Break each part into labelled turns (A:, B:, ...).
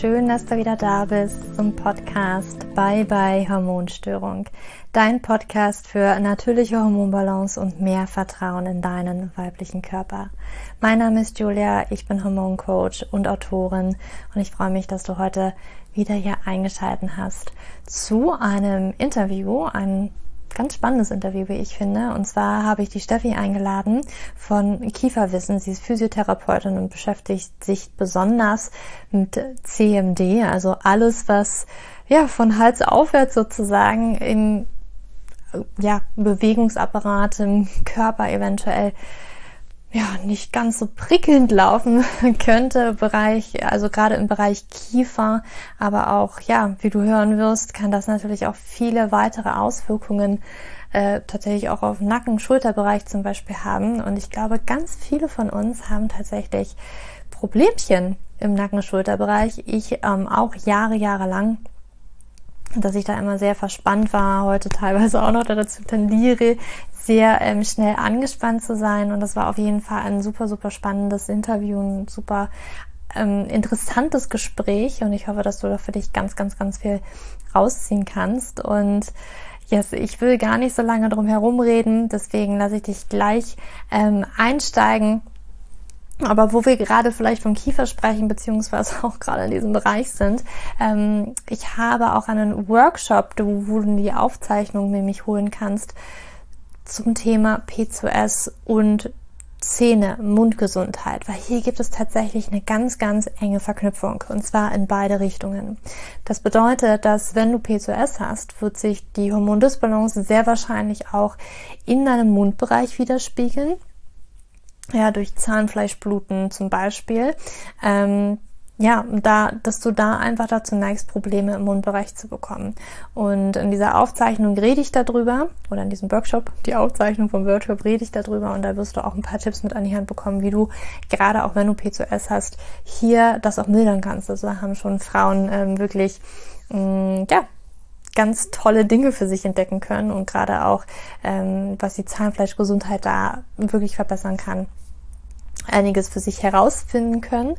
A: schön, dass du wieder da bist zum Podcast Bye Bye Hormonstörung. Dein Podcast für natürliche Hormonbalance und mehr Vertrauen in deinen weiblichen Körper. Mein Name ist Julia, ich bin Hormoncoach und Autorin und ich freue mich, dass du heute wieder hier eingeschalten hast zu einem Interview, ein ganz spannendes Interview, wie ich finde. Und zwar habe ich die Steffi eingeladen von Kieferwissen. Sie ist Physiotherapeutin und beschäftigt sich besonders mit CMD, also alles, was ja von Hals aufwärts sozusagen in ja, Bewegungsapparat im Körper eventuell ja, nicht ganz so prickelnd laufen könnte, Bereich, also gerade im Bereich Kiefer, aber auch, ja, wie du hören wirst, kann das natürlich auch viele weitere Auswirkungen äh, tatsächlich auch auf Nacken, Schulterbereich zum Beispiel haben. Und ich glaube, ganz viele von uns haben tatsächlich Problemchen im Nacken-Schulterbereich. Ich ähm, auch Jahre, Jahre lang dass ich da immer sehr verspannt war, heute teilweise auch noch dazu tendiere, sehr ähm, schnell angespannt zu sein. Und das war auf jeden Fall ein super, super spannendes Interview, ein super ähm, interessantes Gespräch. Und ich hoffe, dass du da für dich ganz, ganz, ganz viel rausziehen kannst. Und yes, ich will gar nicht so lange drum herum reden, deswegen lasse ich dich gleich ähm, einsteigen aber wo wir gerade vielleicht vom Kiefer sprechen, beziehungsweise auch gerade in diesem Bereich sind, ähm, ich habe auch einen Workshop, wo du die Aufzeichnung nämlich holen kannst zum Thema P2S und Zähne, Mundgesundheit, weil hier gibt es tatsächlich eine ganz, ganz enge Verknüpfung und zwar in beide Richtungen. Das bedeutet, dass wenn du P2S hast, wird sich die Hormondisbalance sehr wahrscheinlich auch in deinem Mundbereich widerspiegeln ja, durch Zahnfleischbluten zum Beispiel. Ähm, ja, da, dass du da einfach dazu neigst, Probleme im Mundbereich zu bekommen. Und in dieser Aufzeichnung rede ich darüber, oder in diesem Workshop, die Aufzeichnung vom Workshop rede ich darüber und da wirst du auch ein paar Tipps mit an die Hand bekommen, wie du, gerade auch wenn du P2S hast, hier das auch mildern kannst. Also da haben schon Frauen ähm, wirklich, mh, mm, ja, ganz tolle Dinge für sich entdecken können und gerade auch, ähm, was die Zahnfleischgesundheit da wirklich verbessern kann einiges für sich herausfinden können.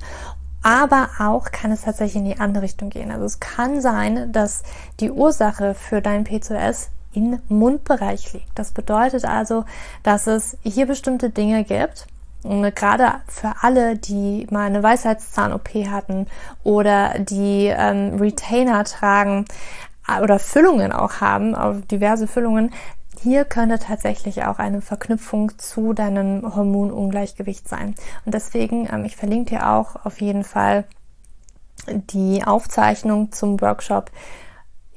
A: Aber auch kann es tatsächlich in die andere Richtung gehen. Also es kann sein, dass die Ursache für dein P2S im Mundbereich liegt. Das bedeutet also, dass es hier bestimmte Dinge gibt, gerade für alle, die mal eine Weisheitszahn-OP hatten oder die ähm, Retainer tragen oder Füllungen auch haben, diverse Füllungen, hier könnte tatsächlich auch eine Verknüpfung zu deinem Hormonungleichgewicht sein. Und deswegen, ähm, ich verlinke dir auch auf jeden Fall die Aufzeichnung zum Workshop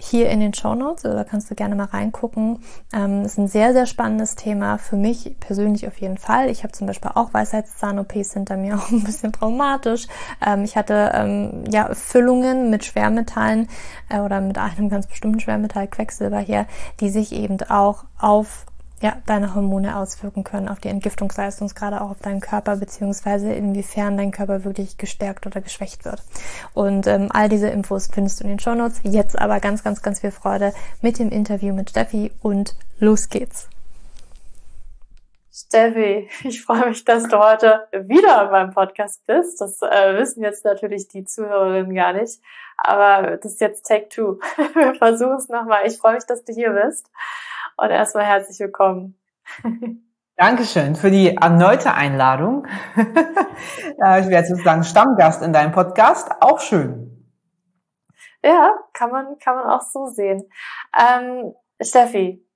A: hier in den Show Notes, also da kannst du gerne mal reingucken. Ähm, ist ein sehr, sehr spannendes Thema für mich persönlich auf jeden Fall. Ich habe zum Beispiel auch Weisheitszahn-OPs hinter mir, auch ein bisschen traumatisch. Ähm, ich hatte ähm, ja Füllungen mit Schwermetallen äh, oder mit einem ganz bestimmten Schwermetall Quecksilber hier, die sich eben auch auf ja, deine Hormone auswirken können auf die Entgiftungsleistung, gerade auch auf deinen Körper, beziehungsweise inwiefern dein Körper wirklich gestärkt oder geschwächt wird. Und ähm, all diese Infos findest du in den Show Notes. Jetzt aber ganz, ganz, ganz viel Freude mit dem Interview mit Steffi und los geht's. Steffi, ich freue mich, dass du heute wieder beim Podcast bist. Das äh, wissen jetzt natürlich die Zuhörerinnen gar nicht, aber das ist jetzt Take Two. Wir versuchen es nochmal. Ich freue mich, dass du hier bist. Und erstmal herzlich willkommen.
B: Dankeschön für die erneute Einladung. ich werde sozusagen Stammgast in deinem Podcast. Auch schön.
A: Ja, kann man, kann man auch so sehen. Ähm, Steffi,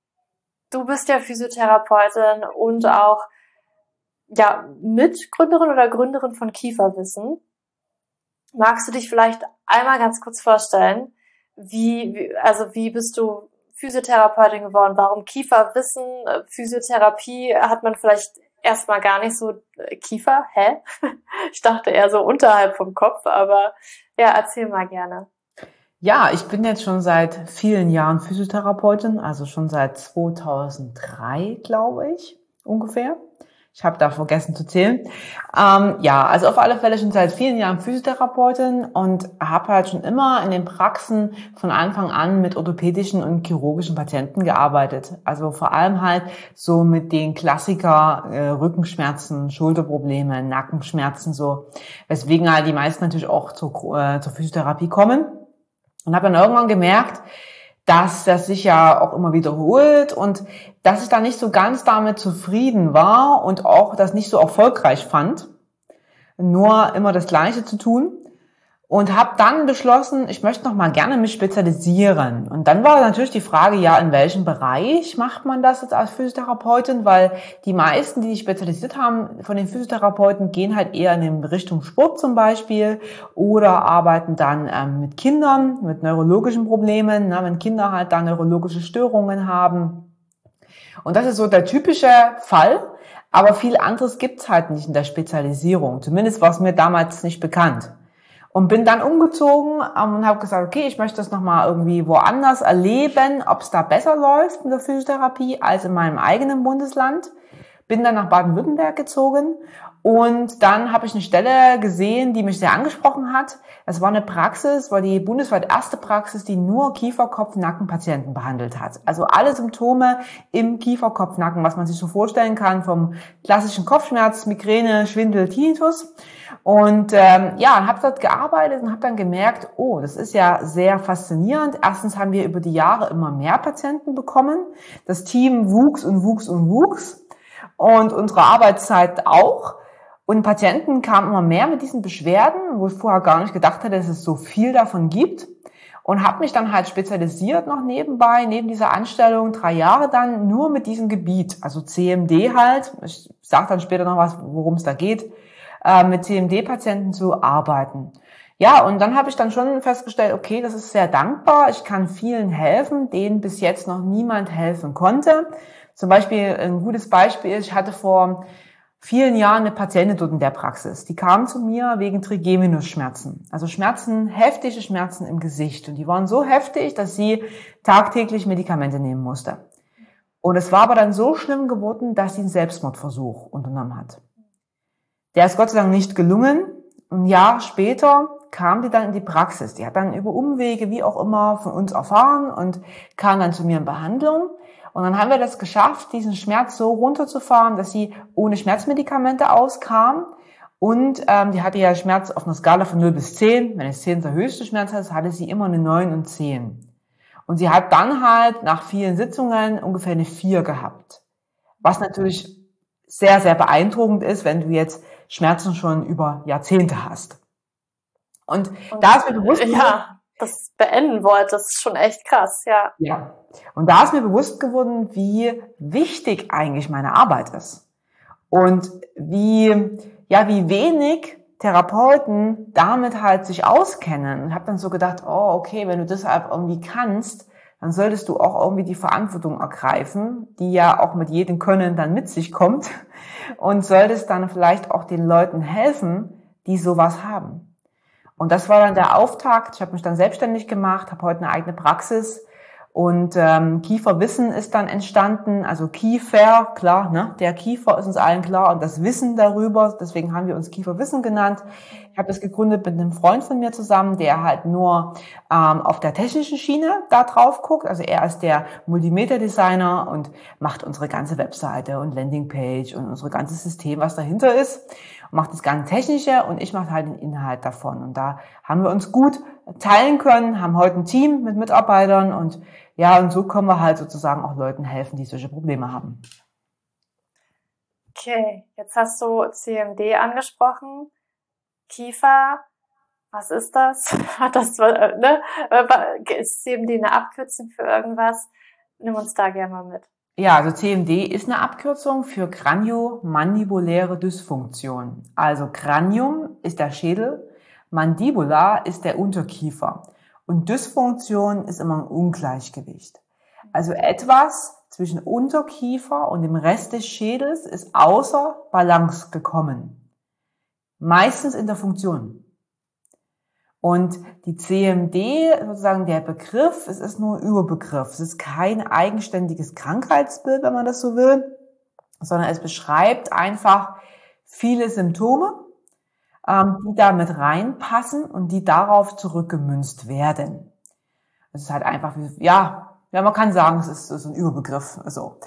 A: du bist ja Physiotherapeutin und auch ja, Mitgründerin oder Gründerin von Kieferwissen. Magst du dich vielleicht einmal ganz kurz vorstellen? Wie, wie also wie bist du Physiotherapeutin geworden. Warum Kieferwissen? Äh, Physiotherapie hat man vielleicht erstmal gar nicht so äh, Kiefer, hä? Ich dachte eher so unterhalb vom Kopf, aber ja, erzähl mal gerne.
B: Ja, ich bin jetzt schon seit vielen Jahren Physiotherapeutin, also schon seit 2003, glaube ich, ungefähr. Ich habe da vergessen zu zählen. Ähm, ja, also auf alle Fälle schon seit vielen Jahren Physiotherapeutin und habe halt schon immer in den Praxen von Anfang an mit orthopädischen und chirurgischen Patienten gearbeitet. Also vor allem halt so mit den Klassiker äh, Rückenschmerzen, Schulterprobleme, Nackenschmerzen so, weswegen halt die meisten natürlich auch zur, äh, zur Physiotherapie kommen. Und habe dann irgendwann gemerkt, dass das sich ja auch immer wiederholt und dass ich da nicht so ganz damit zufrieden war und auch das nicht so erfolgreich fand, nur immer das Gleiche zu tun und habe dann beschlossen, ich möchte noch mal gerne mich spezialisieren. Und dann war natürlich die Frage, ja, in welchem Bereich macht man das jetzt als Physiotherapeutin? Weil die meisten, die sich spezialisiert haben von den Physiotherapeuten, gehen halt eher in Richtung Sport zum Beispiel oder arbeiten dann ähm, mit Kindern mit neurologischen Problemen, na, wenn Kinder halt dann neurologische Störungen haben. Und das ist so der typische Fall. Aber viel anderes gibt's halt nicht in der Spezialisierung. Zumindest war es mir damals nicht bekannt. Und bin dann umgezogen ähm, und habe gesagt, okay, ich möchte das nochmal irgendwie woanders erleben, ob es da besser läuft mit der Physiotherapie als in meinem eigenen Bundesland. Bin dann nach Baden-Württemberg gezogen und dann habe ich eine Stelle gesehen, die mich sehr angesprochen hat. Das war eine Praxis, war die bundesweit erste Praxis, die nur Kiefer-Kopf-Nacken-Patienten behandelt hat. Also alle Symptome im Kiefer-Kopf-Nacken, was man sich so vorstellen kann, vom klassischen Kopfschmerz, Migräne, Schwindel, Tinnitus. Und ähm, ja, habe dort gearbeitet und habe dann gemerkt, oh, das ist ja sehr faszinierend. Erstens haben wir über die Jahre immer mehr Patienten bekommen. Das Team wuchs und wuchs und wuchs und unsere Arbeitszeit auch. Und Patienten kamen immer mehr mit diesen Beschwerden, wo ich vorher gar nicht gedacht hätte, dass es so viel davon gibt. Und habe mich dann halt spezialisiert noch nebenbei, neben dieser Anstellung, drei Jahre dann nur mit diesem Gebiet, also CMD halt. Ich sage dann später noch was, worum es da geht, äh, mit CMD-Patienten zu arbeiten. Ja, und dann habe ich dann schon festgestellt, okay, das ist sehr dankbar. Ich kann vielen helfen, denen bis jetzt noch niemand helfen konnte. Zum Beispiel ein gutes Beispiel ist, ich hatte vor vielen Jahren eine Patientin dort in der Praxis. Die kam zu mir wegen Trigeminusschmerzen. Also Schmerzen, heftige Schmerzen im Gesicht. Und die waren so heftig, dass sie tagtäglich Medikamente nehmen musste. Und es war aber dann so schlimm geworden, dass sie einen Selbstmordversuch unternommen hat. Der ist Gott sei Dank nicht gelungen. Ein Jahr später kam die dann in die Praxis. Die hat dann über Umwege, wie auch immer, von uns erfahren und kam dann zu mir in Behandlung. Und dann haben wir das geschafft, diesen Schmerz so runterzufahren, dass sie ohne Schmerzmedikamente auskam. Und ähm, die hatte ja Schmerz auf einer Skala von 0 bis 10. Wenn es 10 der höchste Schmerz ist, hatte sie immer eine 9 und 10. Und sie hat dann halt nach vielen Sitzungen ungefähr eine 4 gehabt. Was natürlich sehr, sehr beeindruckend ist, wenn du jetzt Schmerzen schon über Jahrzehnte hast. Und, und da ist mir bewusst,
A: ja, das beenden wollte, das ist schon echt krass, ja.
B: Ja. Und da ist mir bewusst geworden, wie wichtig eigentlich meine Arbeit ist. Und wie, ja, wie wenig Therapeuten damit halt sich auskennen. Und habe dann so gedacht, oh, okay, wenn du deshalb irgendwie kannst, dann solltest du auch irgendwie die Verantwortung ergreifen, die ja auch mit jedem Können dann mit sich kommt und solltest dann vielleicht auch den Leuten helfen, die sowas haben. Und das war dann der Auftakt. Ich habe mich dann selbstständig gemacht, habe heute eine eigene Praxis und ähm, Kieferwissen ist dann entstanden, also Kiefer, klar, ne? der Kiefer ist uns allen klar und das Wissen darüber, deswegen haben wir uns Kieferwissen genannt. Ich habe das gegründet mit einem Freund von mir zusammen, der halt nur ähm, auf der technischen Schiene da drauf guckt. Also er ist der Multimedia-Designer und macht unsere ganze Webseite und Landingpage und unser ganzes System, was dahinter ist macht das ganze Technische und ich mache halt den Inhalt davon. Und da haben wir uns gut teilen können, haben heute ein Team mit Mitarbeitern und ja, und so können wir halt sozusagen auch Leuten helfen, die solche Probleme haben.
A: Okay, jetzt hast du CMD angesprochen. Kiefer, was ist das? Hat das, äh, ne? Ist CMD eine Abkürzung für irgendwas? Nimm uns da gerne mal mit.
B: Ja, also CMD ist eine Abkürzung für Kraniomandibuläre Dysfunktion. Also Kranium ist der Schädel, Mandibular ist der Unterkiefer und Dysfunktion ist immer ein Ungleichgewicht. Also etwas zwischen Unterkiefer und dem Rest des Schädels ist außer Balance gekommen. Meistens in der Funktion. Und die CMD, sozusagen der Begriff, es ist nur ein Überbegriff. Es ist kein eigenständiges Krankheitsbild, wenn man das so will. sondern es beschreibt einfach viele Symptome, die da reinpassen und die darauf zurückgemünzt werden. Es ist halt einfach, ja, ja, man kann sagen, es ist, so ein Überbegriff. So.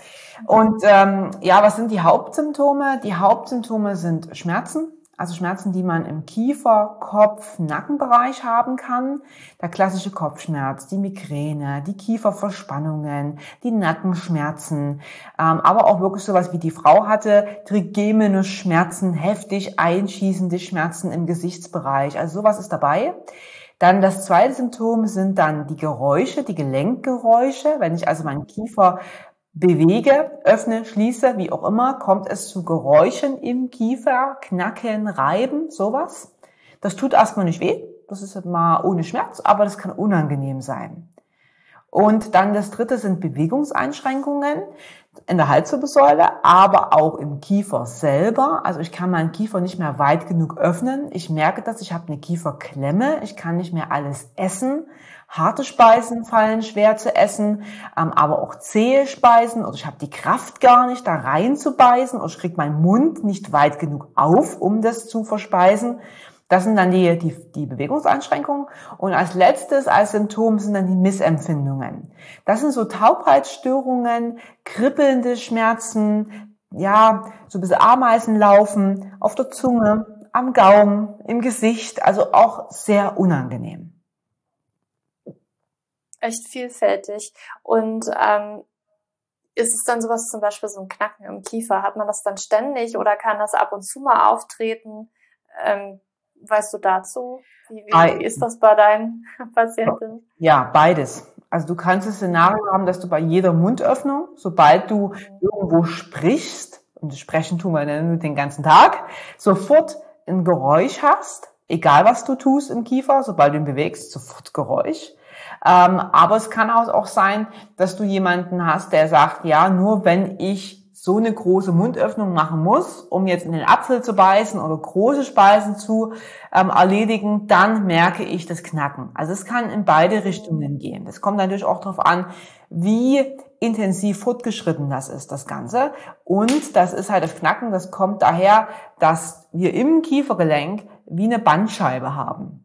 B: Und ähm, ja, was sind die Hauptsymptome? Die Hauptsymptome sind Schmerzen, also Schmerzen, die man im Kiefer, Kopf, Nackenbereich haben kann. Der klassische Kopfschmerz, die Migräne, die Kieferverspannungen, die Nackenschmerzen, ähm, aber auch wirklich sowas wie die Frau hatte, trigemene Schmerzen, heftig einschießende Schmerzen im Gesichtsbereich. Also sowas ist dabei. Dann das zweite Symptom sind dann die Geräusche, die Gelenkgeräusche. Wenn ich also meinen Kiefer bewege, öffne, schließe, wie auch immer, kommt es zu Geräuschen im Kiefer, Knacken, Reiben, sowas. Das tut erstmal nicht weh. Das ist mal ohne Schmerz, aber das kann unangenehm sein. Und dann das dritte sind Bewegungseinschränkungen in der Halswirbelsäule, aber auch im Kiefer selber. Also ich kann meinen Kiefer nicht mehr weit genug öffnen. Ich merke das, ich habe eine Kieferklemme, ich kann nicht mehr alles essen. Harte Speisen fallen schwer zu essen, ähm, aber auch zähe Speisen oder ich habe die Kraft gar nicht, da rein zu beißen oder ich kriege meinen Mund nicht weit genug auf, um das zu verspeisen. Das sind dann die, die, die Bewegungseinschränkungen. Und als letztes, als Symptom sind dann die Missempfindungen. Das sind so Taubheitsstörungen, kribbelnde Schmerzen, ja, so ein bisschen Ameisenlaufen auf der Zunge, am Gaumen, im Gesicht, also auch sehr unangenehm.
A: Echt vielfältig. Und ähm, ist es dann sowas zum Beispiel so ein Knacken im Kiefer? Hat man das dann ständig oder kann das ab und zu mal auftreten? Ähm, Weißt du dazu? Wie, wie ist das bei deinen Patienten?
B: Ja, beides. Also du kannst das Szenario haben, dass du bei jeder Mundöffnung, sobald du mhm. irgendwo sprichst, und sprechen tun wir den ganzen Tag, sofort ein Geräusch hast, egal was du tust im Kiefer, sobald du ihn bewegst, sofort Geräusch. Ähm, aber es kann auch sein, dass du jemanden hast, der sagt, ja, nur wenn ich so eine große Mundöffnung machen muss, um jetzt in den Apfel zu beißen oder große Speisen zu ähm, erledigen, dann merke ich das Knacken. Also es kann in beide Richtungen gehen. Das kommt natürlich auch darauf an, wie intensiv fortgeschritten das ist, das Ganze. Und das ist halt das Knacken, das kommt daher, dass wir im Kiefergelenk wie eine Bandscheibe haben.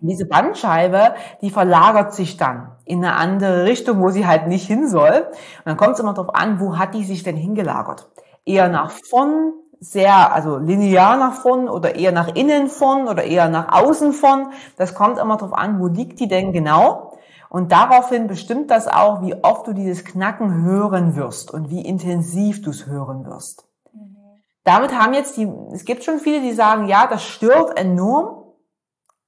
B: Diese Bandscheibe, die verlagert sich dann in eine andere Richtung, wo sie halt nicht hin soll. Und dann kommt es immer darauf an, wo hat die sich denn hingelagert? Eher nach vorn, sehr, also linear nach vorn oder eher nach innen vorn oder eher nach außen vorn. Das kommt immer darauf an, wo liegt die denn genau? Und daraufhin bestimmt das auch, wie oft du dieses Knacken hören wirst und wie intensiv du es hören wirst. Mhm. Damit haben jetzt die, es gibt schon viele, die sagen, ja, das stört enorm.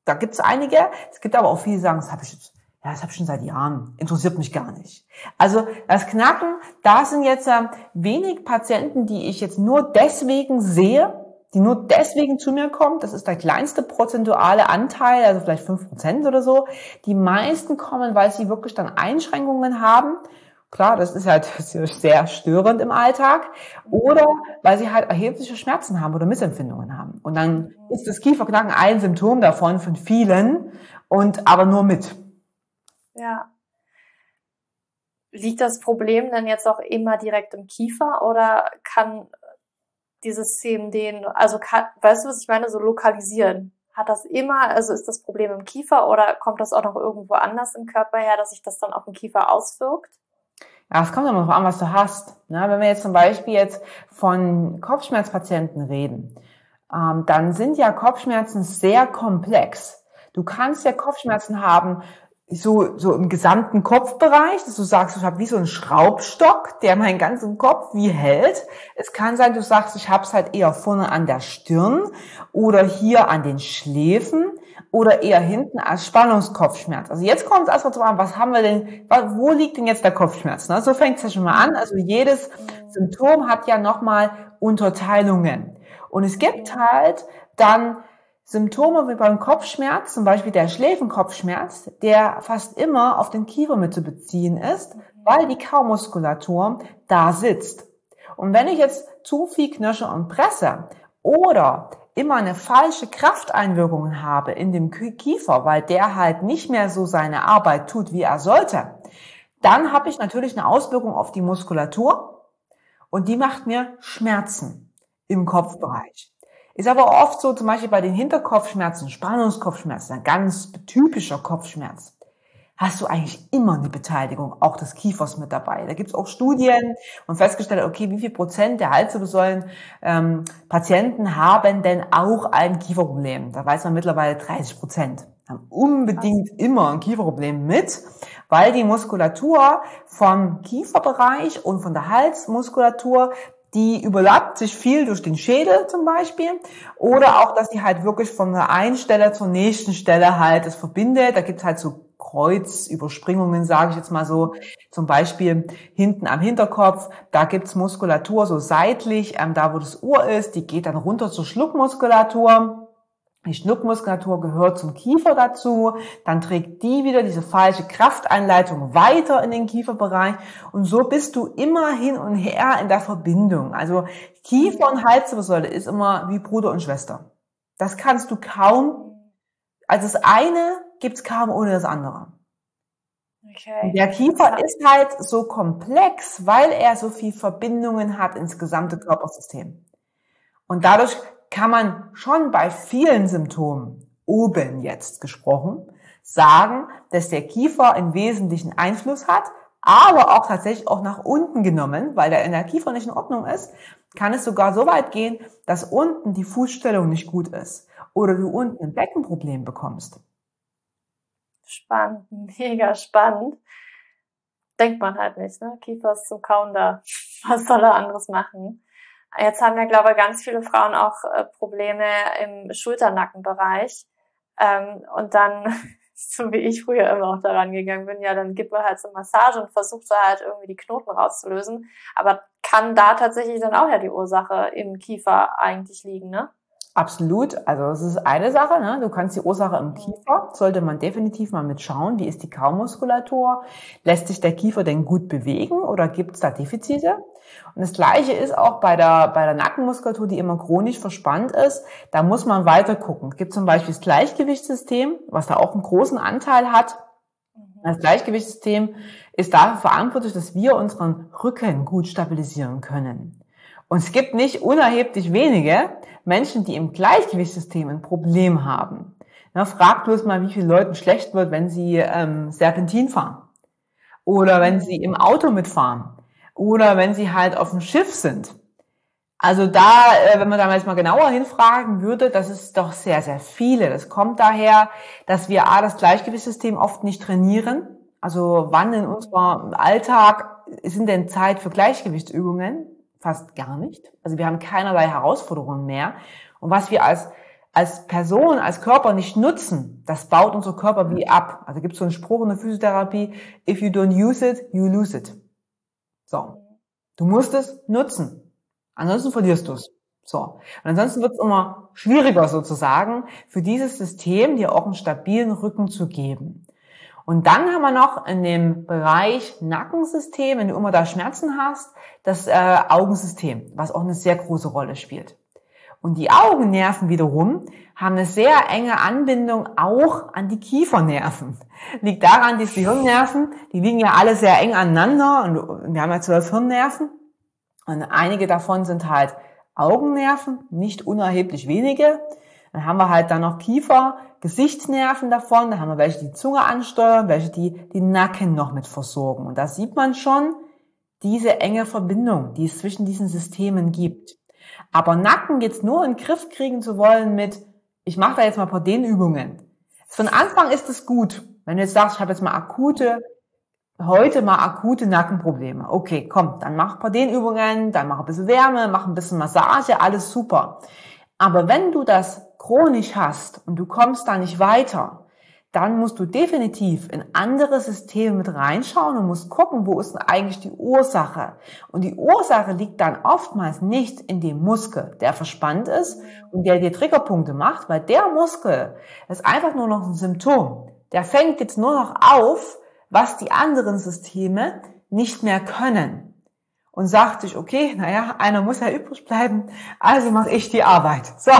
B: Da gibt es einige. Es gibt aber auch viele, die sagen, das habe ich jetzt, ja, das habe ich schon seit Jahren. Interessiert mich gar nicht. Also das Knacken, da sind jetzt äh, wenig Patienten, die ich jetzt nur deswegen sehe, die nur deswegen zu mir kommen. Das ist der kleinste prozentuale Anteil, also vielleicht fünf Prozent oder so. Die meisten kommen, weil sie wirklich dann Einschränkungen haben Klar, das ist halt sehr störend im Alltag. Oder weil sie halt erhebliche Schmerzen haben oder Missempfindungen haben. Und dann ist das Kieferknacken ein Symptom davon von vielen und aber nur mit.
A: Ja. Liegt das Problem denn jetzt auch immer direkt im Kiefer oder kann dieses CMD, also kann, weißt du, was ich meine, so lokalisieren? Hat das immer, also ist das Problem im Kiefer oder kommt das auch noch irgendwo anders im Körper her, dass sich das dann auf den Kiefer auswirkt?
B: Ja, es kommt immer darauf an, was du hast. Ne? Wenn wir jetzt zum Beispiel jetzt von Kopfschmerzpatienten reden, ähm, dann sind ja Kopfschmerzen sehr komplex. Du kannst ja Kopfschmerzen haben, so, so im gesamten Kopfbereich, dass du sagst, ich habe wie so einen Schraubstock, der meinen ganzen Kopf wie hält. Es kann sein, du sagst, ich habe es halt eher vorne an der Stirn oder hier an den Schläfen oder eher hinten als Spannungskopfschmerz. Also jetzt kommt es erstmal zu an, was haben wir denn, wo liegt denn jetzt der Kopfschmerz? Ne? So fängt es ja schon mal an. Also jedes Symptom hat ja nochmal Unterteilungen. Und es gibt halt dann Symptome wie beim Kopfschmerz, zum Beispiel der Schläfenkopfschmerz, der fast immer auf den Kiefer mit zu beziehen ist, weil die Kaumuskulatur da sitzt. Und wenn ich jetzt zu viel knirsche und presse oder immer eine falsche Krafteinwirkung habe in dem Kiefer, weil der halt nicht mehr so seine Arbeit tut, wie er sollte, dann habe ich natürlich eine Auswirkung auf die Muskulatur und die macht mir Schmerzen im Kopfbereich. Ist aber oft so, zum Beispiel bei den Hinterkopfschmerzen, Spannungskopfschmerzen, ein ganz typischer Kopfschmerz hast du eigentlich immer eine Beteiligung auch des Kiefers mit dabei. Da gibt es auch Studien und festgestellt, okay, wie viel Prozent der Halswirbelsäulen ähm, Patienten haben denn auch ein Kieferproblem? Da weiß man mittlerweile 30 Prozent haben unbedingt immer ein Kieferproblem mit, weil die Muskulatur vom Kieferbereich und von der Halsmuskulatur die überlappt sich viel durch den Schädel zum Beispiel oder auch, dass die halt wirklich von der einen Stelle zur nächsten Stelle halt es verbindet. Da gibt's halt so Kreuzüberspringungen, sage ich jetzt mal so, zum Beispiel hinten am Hinterkopf, da gibt's Muskulatur so seitlich, ähm, da wo das Ohr ist, die geht dann runter zur Schluckmuskulatur. Die Schluckmuskulatur gehört zum Kiefer dazu, dann trägt die wieder diese falsche Krafteinleitung weiter in den Kieferbereich und so bist du immer hin und her in der Verbindung. Also Kiefer und Halswirbelsäule ist immer wie Bruder und Schwester. Das kannst du kaum, also das eine gibt's kaum ohne das andere. Okay. Der Kiefer ist halt so komplex, weil er so viel Verbindungen hat ins gesamte Körpersystem. Und dadurch kann man schon bei vielen Symptomen, oben jetzt gesprochen, sagen, dass der Kiefer im Wesentlichen Einfluss hat, aber auch tatsächlich auch nach unten genommen, weil der in der Kiefer nicht in Ordnung ist, kann es sogar so weit gehen, dass unten die Fußstellung nicht gut ist oder du unten ein Beckenproblem bekommst.
A: Spannend, mega spannend. Denkt man halt nicht, ne? Kiefer ist zum Kauen da. Was soll er anderes machen? Jetzt haben ja, glaube ich, ganz viele Frauen auch äh, Probleme im Schulternackenbereich. Ähm, und dann, so wie ich früher immer auch daran gegangen bin, ja, dann gibt man halt so Massage und versucht so halt irgendwie die Knoten rauszulösen. Aber kann da tatsächlich dann auch ja die Ursache im Kiefer eigentlich liegen, ne?
B: Absolut. Also es ist eine Sache. Ne? Du kannst die Ursache im Kiefer, sollte man definitiv mal mit schauen, wie ist die Kaumuskulatur, lässt sich der Kiefer denn gut bewegen oder gibt es da Defizite? Und das Gleiche ist auch bei der, bei der Nackenmuskulatur, die immer chronisch verspannt ist. Da muss man weiter gucken. Es gibt zum Beispiel das Gleichgewichtssystem, was da auch einen großen Anteil hat. Das Gleichgewichtssystem ist dafür verantwortlich, dass wir unseren Rücken gut stabilisieren können. Und es gibt nicht unerheblich wenige Menschen, die im Gleichgewichtssystem ein Problem haben. Na, frag bloß mal, wie vielen Leuten schlecht wird, wenn sie ähm, Serpentin fahren. Oder wenn sie im Auto mitfahren. Oder wenn sie halt auf dem Schiff sind. Also da, äh, wenn man da jetzt mal genauer hinfragen würde, das ist doch sehr, sehr viele. Das kommt daher, dass wir A, das Gleichgewichtssystem oft nicht trainieren. Also wann in unserem Alltag sind denn Zeit für Gleichgewichtsübungen? fast gar nicht. Also wir haben keinerlei Herausforderungen mehr. Und was wir als, als Person, als Körper nicht nutzen, das baut unser Körper wie ab. Also gibt es so einen Spruch in der Physiotherapie, if you don't use it, you lose it. So. Du musst es nutzen. Ansonsten verlierst du es. So. Und ansonsten wird es immer schwieriger sozusagen, für dieses System dir auch einen stabilen Rücken zu geben. Und dann haben wir noch in dem Bereich Nackensystem, wenn du immer da Schmerzen hast, das äh, Augensystem, was auch eine sehr große Rolle spielt. Und die Augennerven wiederum haben eine sehr enge Anbindung auch an die Kiefernerven. Liegt daran, die Hirnnerven, die liegen ja alle sehr eng aneinander und wir haben ja zwölf Hirnnerven und einige davon sind halt Augennerven, nicht unerheblich wenige. Dann haben wir halt dann noch Kiefer, Gesichtsnerven davon, da haben wir welche, die Zunge ansteuern, welche, die die Nacken noch mit versorgen. Und da sieht man schon diese enge Verbindung, die es zwischen diesen Systemen gibt. Aber Nacken jetzt nur in den Griff kriegen zu wollen mit, ich mache da jetzt mal ein paar Dehnübungen. Von Anfang ist es gut. Wenn du jetzt sagst, ich habe jetzt mal akute, heute mal akute Nackenprobleme. Okay, komm, dann mach ein paar Dehnübungen, dann mach ein bisschen Wärme, mach ein bisschen Massage, alles super. Aber wenn du das chronisch hast und du kommst da nicht weiter, dann musst du definitiv in andere Systeme mit reinschauen und musst gucken, wo ist denn eigentlich die Ursache. Und die Ursache liegt dann oftmals nicht in dem Muskel, der verspannt ist und der dir Triggerpunkte macht, weil der Muskel ist einfach nur noch ein Symptom. Der fängt jetzt nur noch auf, was die anderen Systeme nicht mehr können und sagt sich, okay, naja, einer muss ja übrig bleiben, also mache ich die Arbeit. So,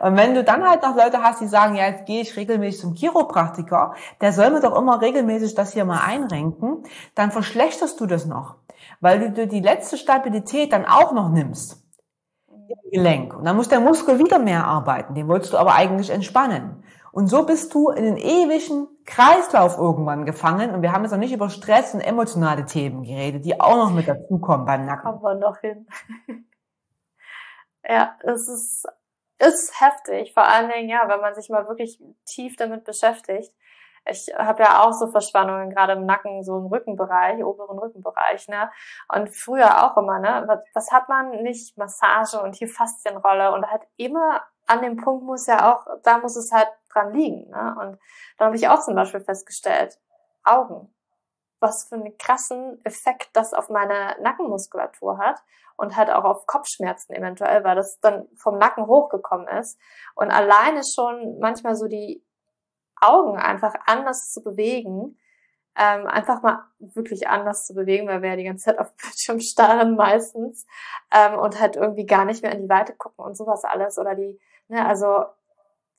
B: und wenn du dann halt noch Leute hast, die sagen, ja, jetzt gehe ich regelmäßig zum Chiropraktiker, der soll mir doch immer regelmäßig das hier mal einrenken, dann verschlechterst du das noch. weil du die letzte Stabilität dann auch noch nimmst. Im Gelenk. Und dann muss der Muskel wieder mehr arbeiten. Den wolltest du aber eigentlich entspannen. Und so bist du in den ewigen Kreislauf irgendwann gefangen. Und wir haben jetzt noch nicht über Stress und emotionale Themen geredet, die auch noch mit dazukommen beim Nacken.
A: Kommen wir noch hin. ja, es ist, ist heftig. Vor allen Dingen, ja, wenn man sich mal wirklich tief damit beschäftigt ich habe ja auch so Verspannungen, gerade im Nacken, so im Rückenbereich, oberen Rückenbereich, ne? Und früher auch immer, ne? Was, was hat man nicht? Massage und hier Faszienrolle und halt immer an dem Punkt muss ja auch, da muss es halt dran liegen, ne? Und da habe ich auch zum Beispiel festgestellt, Augen. Was für einen krassen Effekt das auf meine Nackenmuskulatur hat und halt auch auf Kopfschmerzen eventuell, weil das dann vom Nacken hochgekommen ist. Und alleine schon manchmal so die Augen einfach anders zu bewegen, ähm, einfach mal wirklich anders zu bewegen, weil wir ja die ganze Zeit auf Bildschirm starren meistens ähm, und halt irgendwie gar nicht mehr in die Weite gucken und sowas alles oder die, ne, also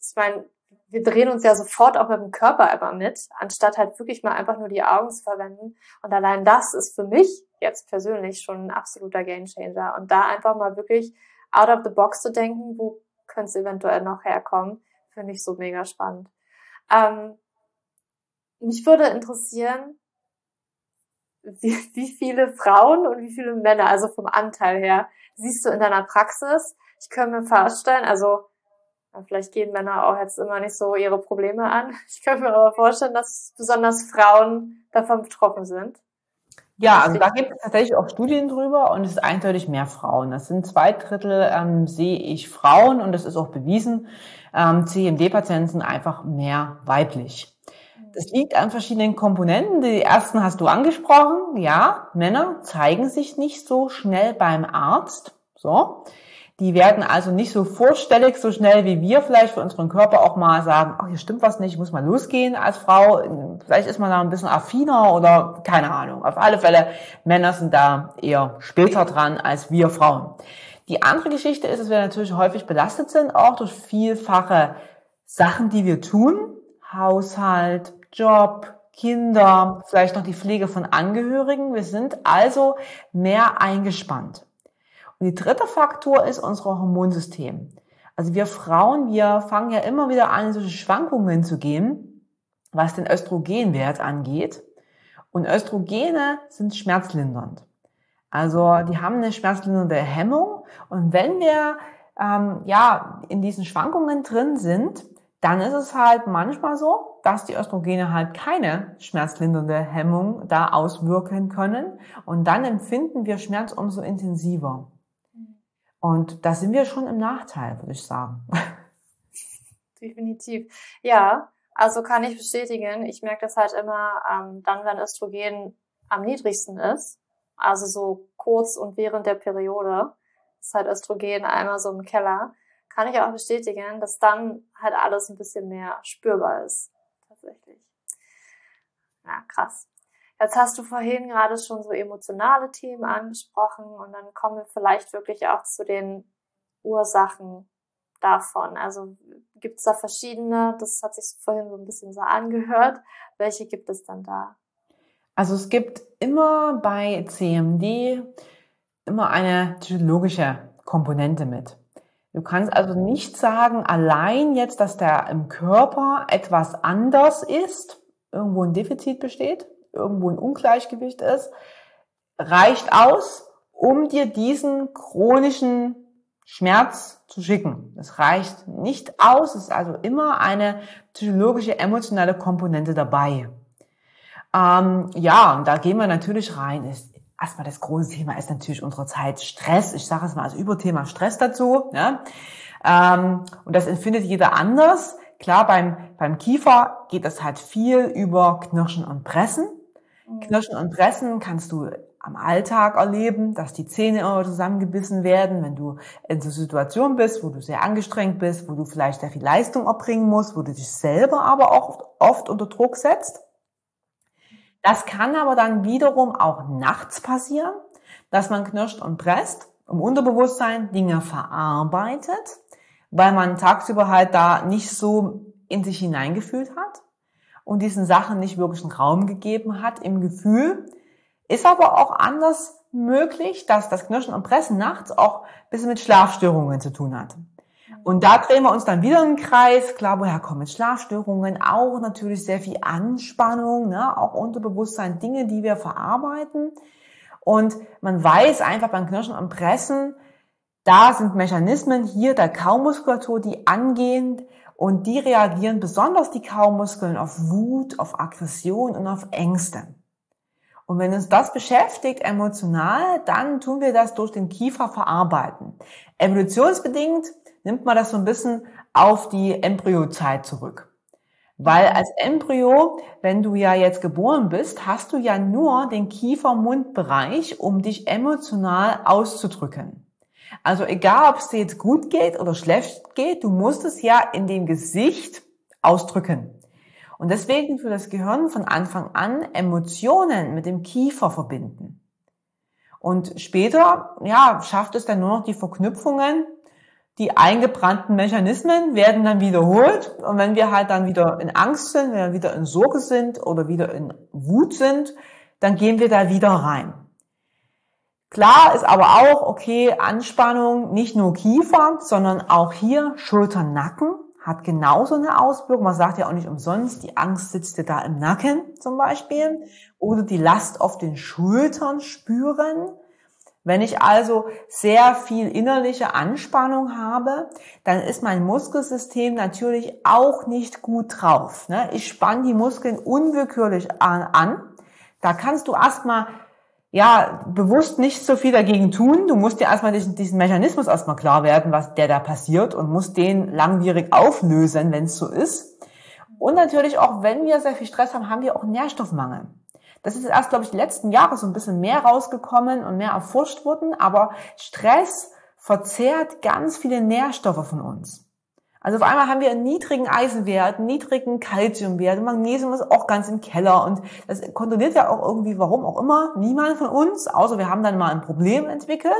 A: ich meine, wir drehen uns ja sofort auch mit dem Körper immer mit, anstatt halt wirklich mal einfach nur die Augen zu verwenden. Und allein das ist für mich jetzt persönlich schon ein absoluter Gamechanger. Und da einfach mal wirklich out of the box zu denken, wo könnte es eventuell noch herkommen, finde ich so mega spannend. Ähm, mich würde interessieren, wie, wie viele Frauen und wie viele Männer, also vom Anteil her, siehst du in deiner Praxis? Ich könnte mir vorstellen, also vielleicht gehen Männer auch jetzt immer nicht so ihre Probleme an. Ich könnte mir aber vorstellen, dass besonders Frauen davon betroffen sind.
B: Ja, also da gibt es tatsächlich auch Studien drüber und es ist eindeutig mehr Frauen. Das sind zwei Drittel, ähm, sehe ich Frauen und das ist auch bewiesen. Ähm, CMD-Patienten sind einfach mehr weiblich. Das liegt an verschiedenen Komponenten. Die ersten hast du angesprochen. Ja, Männer zeigen sich nicht so schnell beim Arzt. So. Die werden also nicht so vorstellig, so schnell wie wir vielleicht für unseren Körper auch mal sagen, ach, hier stimmt was nicht, ich muss mal losgehen als Frau. Vielleicht ist man da ein bisschen affiner oder keine Ahnung. Auf alle Fälle, Männer sind da eher später dran als wir Frauen. Die andere Geschichte ist, dass wir natürlich häufig belastet sind, auch durch vielfache Sachen, die wir tun. Haushalt, Job, Kinder, vielleicht noch die Pflege von Angehörigen. Wir sind also mehr eingespannt. Und die dritte Faktor ist unser Hormonsystem. Also wir Frauen, wir fangen ja immer wieder an, in solche Schwankungen zu gehen, was den Östrogenwert angeht. Und Östrogene sind schmerzlindernd. Also die haben eine schmerzlindernde Hemmung. Und wenn wir ähm, ja in diesen Schwankungen drin sind, dann ist es halt manchmal so, dass die Östrogene halt keine schmerzlindernde Hemmung da auswirken können. Und dann empfinden wir Schmerz umso intensiver. Und da sind wir schon im Nachteil, würde ich sagen.
A: Definitiv. Ja, also kann ich bestätigen. Ich merke das halt immer ähm, dann, wenn Östrogen am niedrigsten ist. Also so kurz und während der Periode ist halt Östrogen einmal so im Keller. Kann ich auch bestätigen, dass dann halt alles ein bisschen mehr spürbar ist. Tatsächlich. Ja, krass. Jetzt hast du vorhin gerade schon so emotionale Themen angesprochen und dann kommen wir vielleicht wirklich auch zu den Ursachen davon. Also gibt es da verschiedene, das hat sich vorhin so ein bisschen so angehört. Welche gibt es dann da?
B: Also es gibt immer bei CMD immer eine psychologische Komponente mit. Du kannst also nicht sagen, allein jetzt, dass da im Körper etwas anders ist, irgendwo ein Defizit besteht, irgendwo ein Ungleichgewicht ist, reicht aus, um dir diesen chronischen Schmerz zu schicken. Das reicht nicht aus, es ist also immer eine psychologische, emotionale Komponente dabei. Ähm, ja, und da gehen wir natürlich rein. Ist, erstmal das große Thema ist natürlich unsere Zeit Stress. Ich sage es mal als Überthema Stress dazu. Ja? Ähm, und das empfindet jeder anders. Klar, beim, beim Kiefer geht es halt viel über Knirschen und Pressen. Knirschen und Pressen kannst du am Alltag erleben, dass die Zähne immer zusammengebissen werden, wenn du in so Situationen bist, wo du sehr angestrengt bist, wo du vielleicht sehr viel Leistung erbringen musst, wo du dich selber aber auch oft unter Druck setzt. Das kann aber dann wiederum auch nachts passieren, dass man knirscht und presst, im Unterbewusstsein Dinge verarbeitet, weil man tagsüber halt da nicht so in sich hineingefühlt hat und diesen Sachen nicht wirklich einen Raum gegeben hat im Gefühl, ist aber auch anders möglich, dass das Knirschen und Pressen nachts auch ein bisschen mit Schlafstörungen zu tun hat. Und da drehen wir uns dann wieder im Kreis. Klar, woher kommen Schlafstörungen? Auch natürlich sehr viel Anspannung, ne? auch Unterbewusstsein, Dinge, die wir verarbeiten. Und man weiß einfach beim Knirschen und Pressen, da sind Mechanismen hier der Kaumuskulatur, die angehen und die reagieren besonders die Kaumuskeln auf Wut, auf Aggression und auf Ängste. Und wenn uns das beschäftigt emotional, dann tun wir das durch den Kiefer verarbeiten. Evolutionsbedingt nimmt man das so ein bisschen auf die Embryozeit zurück. Weil als Embryo, wenn du ja jetzt geboren bist, hast du ja nur den Kiefer-Mund-Bereich, um dich emotional auszudrücken. Also egal, ob es dir jetzt gut geht oder schlecht geht, du musst es ja in dem Gesicht ausdrücken. Und deswegen für das Gehirn von Anfang an Emotionen mit dem Kiefer verbinden. Und später, ja, schafft es dann nur noch die Verknüpfungen. Die eingebrannten Mechanismen werden dann wiederholt. Und wenn wir halt dann wieder in Angst sind, wenn wir wieder in Sorge sind oder wieder in Wut sind, dann gehen wir da wieder rein. Klar ist aber auch, okay, Anspannung, nicht nur Kiefer, sondern auch hier Schultern, Nacken hat genauso eine Auswirkung. Man sagt ja auch nicht umsonst, die Angst sitzt dir da im Nacken zum Beispiel. Oder die Last auf den Schultern spüren. Wenn ich also sehr viel innerliche Anspannung habe, dann ist mein Muskelsystem natürlich auch nicht gut drauf. Ne? Ich spanne die Muskeln unwillkürlich an. Da kannst du erstmal ja, bewusst nicht so viel dagegen tun. Du musst dir erstmal diesen, diesen Mechanismus erstmal klar werden, was der da passiert und musst den langwierig auflösen, wenn es so ist. Und natürlich auch, wenn wir sehr viel Stress haben, haben wir auch Nährstoffmangel. Das ist erst, glaube ich, die letzten Jahre so ein bisschen mehr rausgekommen und mehr erforscht worden, aber Stress verzehrt ganz viele Nährstoffe von uns. Also auf einmal haben wir einen niedrigen Eisenwert, einen niedrigen Kalziumwert, Magnesium ist auch ganz im Keller und das kontrolliert ja auch irgendwie, warum auch immer, niemand von uns, außer wir haben dann mal ein Problem entwickelt.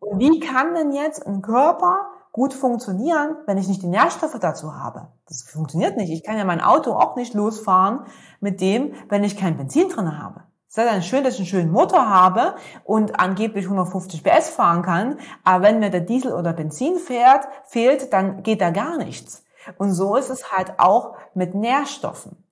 B: Und wie kann denn jetzt ein Körper gut funktionieren, wenn ich nicht die Nährstoffe dazu habe? Das funktioniert nicht. Ich kann ja mein Auto auch nicht losfahren mit dem, wenn ich kein Benzin drin habe. Es ist dann schön, dass ich einen schönen Motor habe und angeblich 150 PS fahren kann, aber wenn mir der Diesel oder Benzin fährt, fehlt, dann geht da gar nichts. Und so ist es halt auch mit Nährstoffen.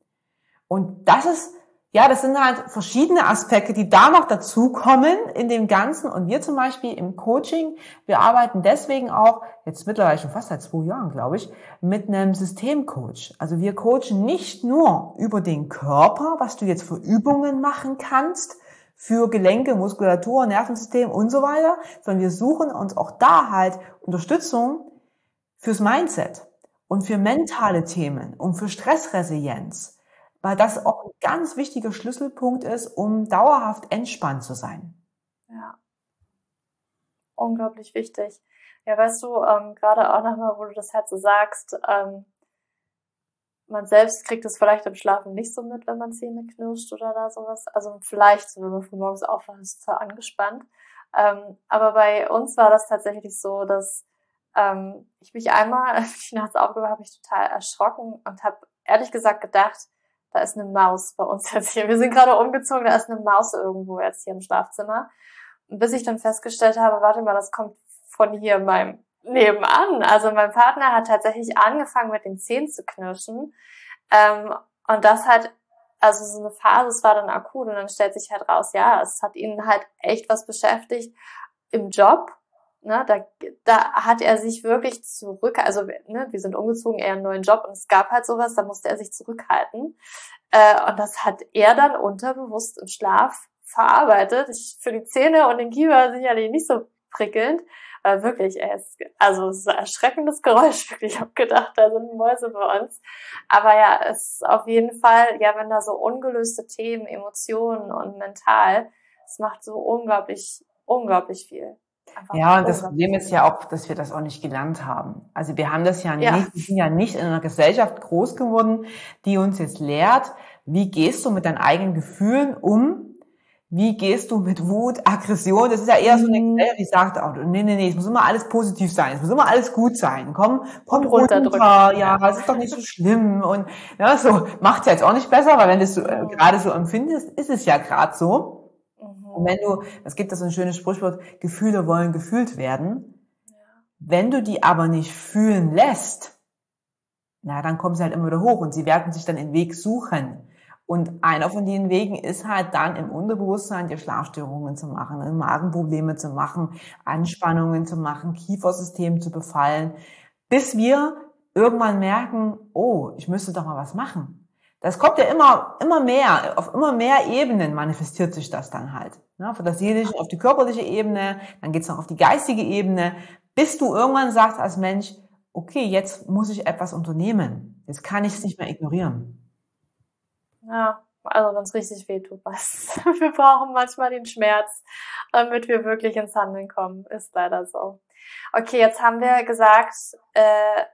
B: Und das ist ja, das sind halt verschiedene Aspekte, die da noch dazukommen in dem Ganzen. Und wir zum Beispiel im Coaching, wir arbeiten deswegen auch, jetzt mittlerweile schon fast seit zwei Jahren, glaube ich, mit einem Systemcoach. Also wir coachen nicht nur über den Körper, was du jetzt für Übungen machen kannst, für Gelenke, Muskulatur, Nervensystem und so weiter, sondern wir suchen uns auch da halt Unterstützung fürs Mindset und für mentale Themen und für Stressresilienz weil das auch ein ganz wichtiger Schlüsselpunkt ist, um dauerhaft entspannt zu sein.
A: Ja. Unglaublich wichtig. Ja, weißt du, ähm, gerade auch nochmal, wo du das halt so sagst, ähm, man selbst kriegt es vielleicht im Schlafen nicht so mit, wenn man Zähne knirscht oder da sowas. Also vielleicht, wenn man von morgens aufwacht, ist voll angespannt. Ähm, aber bei uns war das tatsächlich so, dass ähm, ich mich einmal, als ich nachts aufgewacht habe, mich total erschrocken und habe ehrlich gesagt gedacht, da ist eine Maus bei uns jetzt hier. Wir sind gerade umgezogen, da ist eine Maus irgendwo jetzt hier im Schlafzimmer. Und bis ich dann festgestellt habe, warte mal, das kommt von hier meinem nebenan. Also mein Partner hat tatsächlich angefangen mit den Zähnen zu knirschen. Ähm, und das hat, also so eine Phase, es war dann akut und dann stellt sich halt raus, ja, es hat ihn halt echt was beschäftigt im Job Ne, da, da hat er sich wirklich zurück, also ne, wir sind umgezogen, er einen neuen Job und es gab halt sowas, da musste er sich zurückhalten. Äh, und das hat er dann unterbewusst im Schlaf verarbeitet. Ich, für die Zähne und den Kiefer sicherlich nicht so prickelnd. Aber wirklich, er ist, also es ist ein erschreckendes Geräusch, wirklich. Ich habe gedacht, da sind Mäuse bei uns. Aber ja, es ist auf jeden Fall, ja, wenn da so ungelöste Themen, Emotionen und mental, es macht so unglaublich, unglaublich viel.
B: Einfach ja, und das Problem ist ja auch, dass wir das auch nicht gelernt haben. Also wir haben das ja, ja. nicht, wir sind ja nicht in einer Gesellschaft groß geworden, die uns jetzt lehrt, wie gehst du mit deinen eigenen Gefühlen um? Wie gehst du mit Wut, Aggression? Das ist ja eher so eine mhm. Gesellschaft, die sagt, oh, nee, nee, nee, es muss immer alles positiv sein, es muss immer alles gut sein. Komm, komm runter, runter ja, es ist doch nicht so schlimm. Und ja, so macht ja jetzt auch nicht besser, weil wenn du es so, äh, gerade so empfindest, ist es ja gerade so. Und wenn du, es gibt da so ein schönes Sprichwort, Gefühle wollen gefühlt werden. Ja. Wenn du die aber nicht fühlen lässt, na, dann kommen sie halt immer wieder hoch und sie werden sich dann den Weg suchen. Und einer von den Wegen ist halt dann im Unterbewusstsein die Schlafstörungen zu machen, ne, Magenprobleme zu machen, Anspannungen zu machen, Kiefersystem zu befallen, bis wir irgendwann merken, oh, ich müsste doch mal was machen. Das kommt ja immer, immer mehr, auf immer mehr Ebenen manifestiert sich das dann halt. Ne? Von der seelischen auf die körperliche Ebene, dann geht's noch auf die geistige Ebene, bis du irgendwann sagst als Mensch, okay, jetzt muss ich etwas unternehmen. Jetzt kann ich es nicht mehr ignorieren.
A: Ja, also wenn es richtig weh tut, was. Wir brauchen manchmal den Schmerz, damit wir wirklich ins Handeln kommen. Ist leider so. Okay, jetzt haben wir gesagt, äh,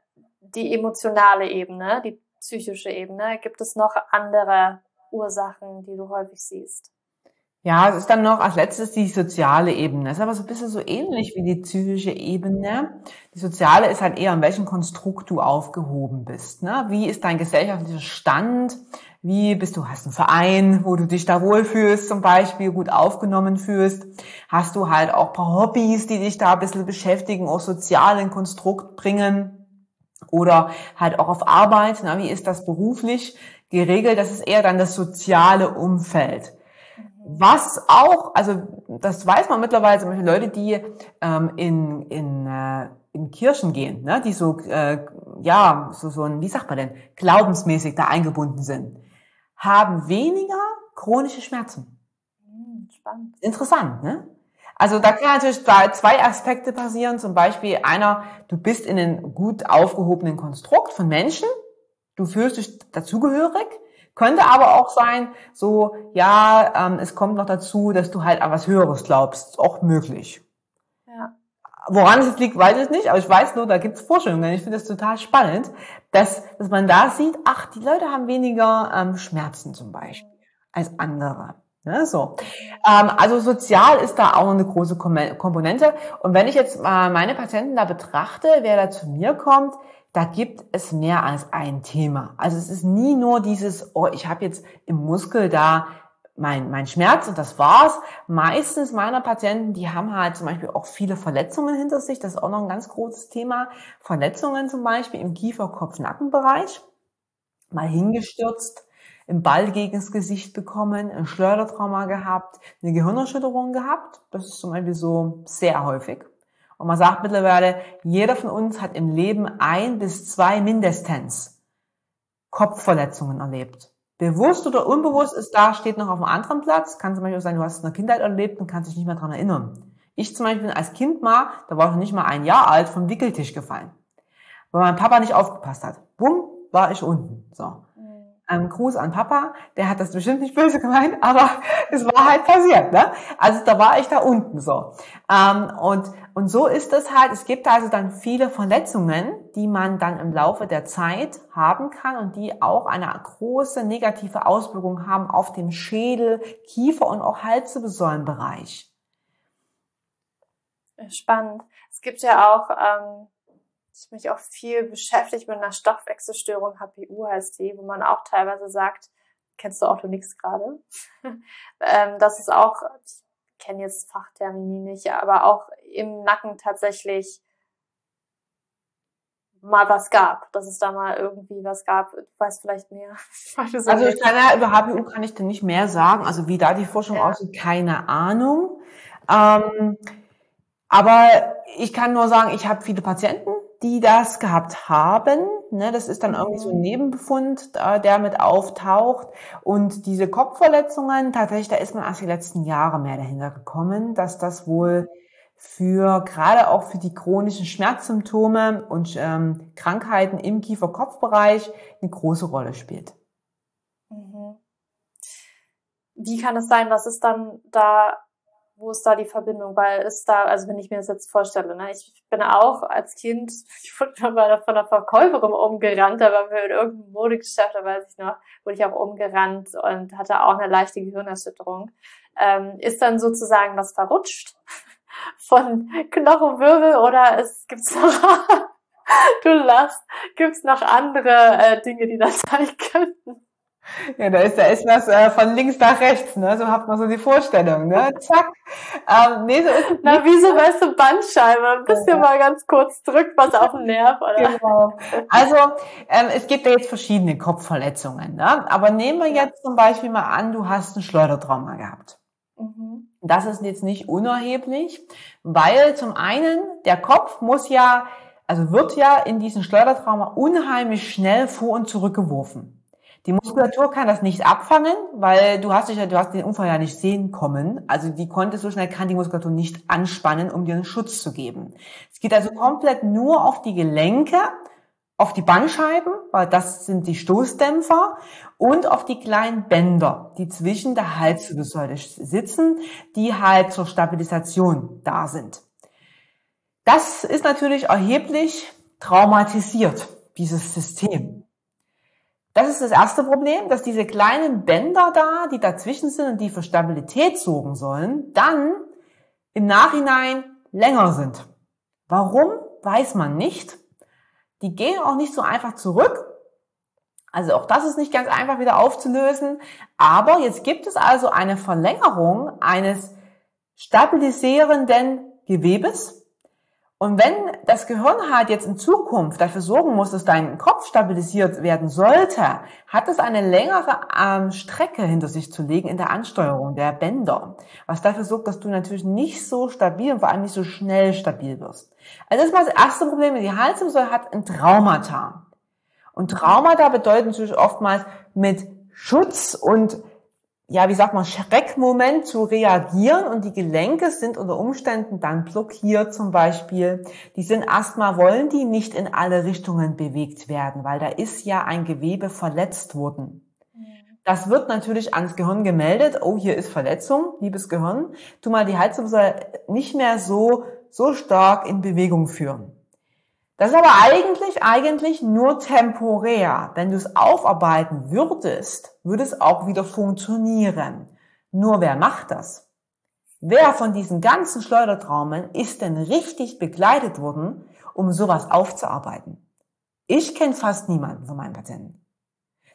A: die emotionale Ebene, die psychische Ebene. Gibt es noch andere Ursachen, die du häufig siehst?
B: Ja, es ist dann noch als letztes die soziale Ebene. Das ist aber so ein bisschen so ähnlich wie die psychische Ebene. Die soziale ist halt eher, in welchem Konstrukt du aufgehoben bist. Ne? Wie ist dein gesellschaftlicher Stand? Wie bist du, hast einen Verein, wo du dich da wohlfühlst, zum Beispiel gut aufgenommen fühlst? Hast du halt auch paar Hobbys, die dich da ein bisschen beschäftigen, auch sozialen Konstrukt bringen? Oder halt auch auf Arbeit, na, wie ist das beruflich geregelt? Das ist eher dann das soziale Umfeld. Was auch, also das weiß man mittlerweile, zum Beispiel Leute, die ähm, in, in, äh, in Kirchen gehen, ne, die so, äh, ja, so, so ein, wie sagt man denn, glaubensmäßig da eingebunden sind haben weniger chronische Schmerzen. Hm, spannend. Interessant, ne? Also da kann natürlich zwei Aspekte passieren. Zum Beispiel einer, du bist in einem gut aufgehobenen Konstrukt von Menschen. Du fühlst dich dazugehörig. Könnte aber auch sein, so, ja, ähm, es kommt noch dazu, dass du halt an was Höheres glaubst. Auch möglich. Ja. Woran es jetzt liegt, weiß ich nicht, aber ich weiß nur, da gibt es Forschungen. Ich finde das total spannend, dass, dass man da sieht, ach, die Leute haben weniger ähm, Schmerzen zum Beispiel als andere. Ne, so. Ähm, also sozial ist da auch eine große Komponente. Und wenn ich jetzt mal meine Patienten da betrachte, wer da zu mir kommt, da gibt es mehr als ein Thema. Also es ist nie nur dieses, oh, ich habe jetzt im Muskel da mein, mein Schmerz und das war's. Meistens meiner Patienten, die haben halt zum Beispiel auch viele Verletzungen hinter sich. Das ist auch noch ein ganz großes Thema. Verletzungen zum Beispiel im Kiefer-Kopf-Nackenbereich. Mal hingestürzt, im Ball gegens Gesicht bekommen, ein Schleudertrauma gehabt, eine Gehirnerschütterung gehabt. Das ist zum Beispiel so sehr häufig. Und man sagt mittlerweile, jeder von uns hat im Leben ein bis zwei mindestens Kopfverletzungen erlebt. Bewusst oder unbewusst ist da, steht noch auf einem anderen Platz. Kann zum Beispiel sein, du hast es in der Kindheit erlebt und kannst dich nicht mehr dran erinnern. Ich zum Beispiel bin als Kind mal, da war ich noch nicht mal ein Jahr alt, vom Wickeltisch gefallen. Weil mein Papa nicht aufgepasst hat. Bumm, war ich unten. So. Ähm, Gruß an Papa, der hat das bestimmt nicht böse gemeint, aber es war halt passiert. Ne? Also da war ich da unten so. Ähm, und, und so ist es halt, es gibt also dann viele Verletzungen, die man dann im Laufe der Zeit haben kann und die auch eine große negative Auswirkung haben auf den Schädel, Kiefer und auch Halswirbelsäulenbereich.
A: Spannend. Es gibt ja auch ähm ich mich auch viel beschäftigt mit einer Stoffwechselstörung, HPU heißt die, wo man auch teilweise sagt, kennst du auch du nix gerade, ähm, das ist auch, ich kenne jetzt Fachtermini nicht, aber auch im Nacken tatsächlich mal was gab, dass es da mal irgendwie was gab. Du weißt vielleicht mehr.
B: also ich kann ja, über HPU kann ich dir nicht mehr sagen. Also wie da die Forschung ja. aussieht, keine Ahnung. Ähm, aber ich kann nur sagen, ich habe viele Patienten, die das gehabt haben. Ne, das ist dann irgendwie so ein mhm. Nebenbefund, der mit auftaucht. Und diese Kopfverletzungen, tatsächlich, da ist man erst die letzten Jahre mehr dahinter gekommen, dass das wohl für gerade auch für die chronischen Schmerzsymptome und ähm, Krankheiten im Kiefer-Kopf-Bereich eine große Rolle spielt. Mhm.
A: Wie kann es sein, was ist dann da wo ist da die Verbindung? Weil ist da, also wenn ich mir das jetzt vorstelle, ne, ich bin auch als Kind, ich wurde mal von einer Verkäuferin umgerannt, da waren wir in irgendeinem Modegeschäft, da weiß ich noch, wurde ich auch umgerannt und hatte auch eine leichte Gehirnerschütterung. Ähm, ist dann sozusagen was verrutscht von Knochenwirbel oder es gibt's noch, du lachst, gibt's noch andere äh, Dinge, die das sein könnten?
B: Ja, da ist, da ist was äh, von links nach rechts, ne? So hat man so die Vorstellung, ne? Zack.
A: Ähm, nee, so ist es Na, wie so, weißt du, Bandscheibe. Ein bisschen ja. mal ganz kurz drückt was auf den Nerv, oder? Genau.
B: Also, ähm, es gibt ja jetzt verschiedene Kopfverletzungen, ne? Aber nehmen wir jetzt zum Beispiel mal an, du hast ein Schleudertrauma gehabt. Mhm. Das ist jetzt nicht unerheblich, weil zum einen der Kopf muss ja, also wird ja in diesen Schleudertrauma unheimlich schnell vor und zurück geworfen. Die Muskulatur kann das nicht abfangen, weil du hast dich ja, du hast den Unfall ja nicht sehen kommen. Also die konnte so schnell kann die Muskulatur nicht anspannen, um dir einen Schutz zu geben. Es geht also komplett nur auf die Gelenke, auf die Bandscheiben, weil das sind die Stoßdämpfer und auf die kleinen Bänder, die zwischen der Halswirbelsäule sitzen, die halt zur Stabilisation da sind. Das ist natürlich erheblich traumatisiert, dieses System. Das ist das erste Problem, dass diese kleinen Bänder da, die dazwischen sind und die für Stabilität sorgen sollen, dann im Nachhinein länger sind. Warum, weiß man nicht. Die gehen auch nicht so einfach zurück. Also auch das ist nicht ganz einfach wieder aufzulösen. Aber jetzt gibt es also eine Verlängerung eines stabilisierenden Gewebes, und wenn das Gehirn halt jetzt in Zukunft dafür sorgen muss, dass dein Kopf stabilisiert werden sollte, hat es eine längere ähm, Strecke hinter sich zu legen in der Ansteuerung der Bänder, was dafür sorgt, dass du natürlich nicht so stabil und vor allem nicht so schnell stabil wirst. Also das ist mal das erste Problem. Die Halswirbelsäule hat ein Traumata. Und Traumata bedeuten natürlich oftmals mit Schutz und ja, wie sagt man, Schreckmoment zu reagieren und die Gelenke sind unter Umständen dann blockiert zum Beispiel. Die sind erstmal, wollen die nicht in alle Richtungen bewegt werden, weil da ist ja ein Gewebe verletzt worden. Das wird natürlich ans Gehirn gemeldet. Oh, hier ist Verletzung, liebes Gehirn. Tu mal die Halswirbelsäule nicht mehr so, so stark in Bewegung führen. Das ist aber eigentlich, eigentlich nur temporär. Wenn du es aufarbeiten würdest, würde es auch wieder funktionieren. Nur wer macht das? Wer von diesen ganzen Schleudertraumen ist denn richtig begleitet worden, um sowas aufzuarbeiten? Ich kenne fast niemanden von meinen Patienten.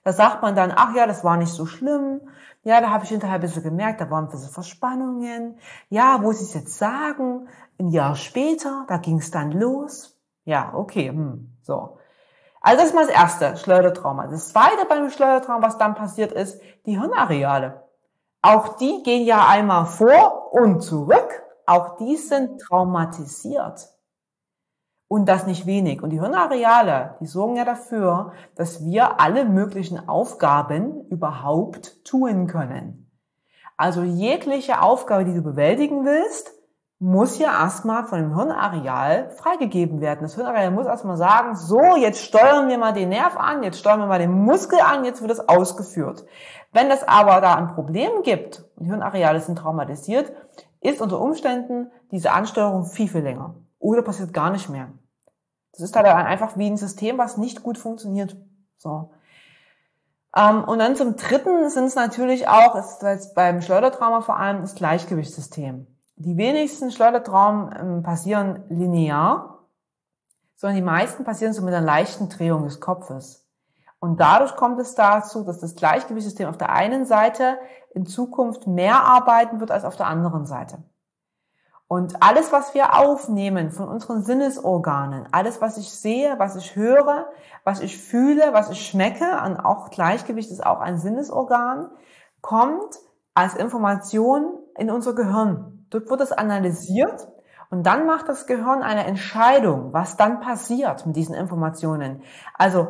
B: Da sagt man dann, ach ja, das war nicht so schlimm. Ja, da habe ich hinterher ein bisschen gemerkt, da waren ein bisschen Verspannungen. Ja, wo sie es jetzt sagen, ein Jahr später, da ging es dann los. Ja, okay, hm, so. Also das ist mal das erste, Schleudertrauma. Das zweite beim Schleudertrauma, was dann passiert ist, die Hirnareale. Auch die gehen ja einmal vor und zurück. Auch die sind traumatisiert. Und das nicht wenig. Und die Hirnareale, die sorgen ja dafür, dass wir alle möglichen Aufgaben überhaupt tun können. Also jegliche Aufgabe, die du bewältigen willst, muss ja erstmal von dem Hirnareal freigegeben werden. Das Hirnareal muss erstmal sagen, so, jetzt steuern wir mal den Nerv an, jetzt steuern wir mal den Muskel an, jetzt wird es ausgeführt. Wenn es aber da ein Problem gibt, und Hirnareale sind traumatisiert, ist unter Umständen diese Ansteuerung viel, viel länger. Oder passiert gar nicht mehr. Das ist halt einfach wie ein System, was nicht gut funktioniert. So. Ähm, und dann zum Dritten sind es natürlich auch, ist beim Schleudertrauma vor allem das Gleichgewichtssystem. Die wenigsten Schleudertraumen ähm, passieren linear, sondern die meisten passieren so mit einer leichten Drehung des Kopfes. Und dadurch kommt es dazu, dass das Gleichgewichtssystem auf der einen Seite in Zukunft mehr arbeiten wird als auf der anderen Seite. Und alles, was wir aufnehmen von unseren Sinnesorganen, alles, was ich sehe, was ich höre, was ich fühle, was ich schmecke, und auch Gleichgewicht ist auch ein Sinnesorgan, kommt als Information in unser Gehirn. Dort wird es analysiert und dann macht das Gehirn eine Entscheidung, was dann passiert mit diesen Informationen. Also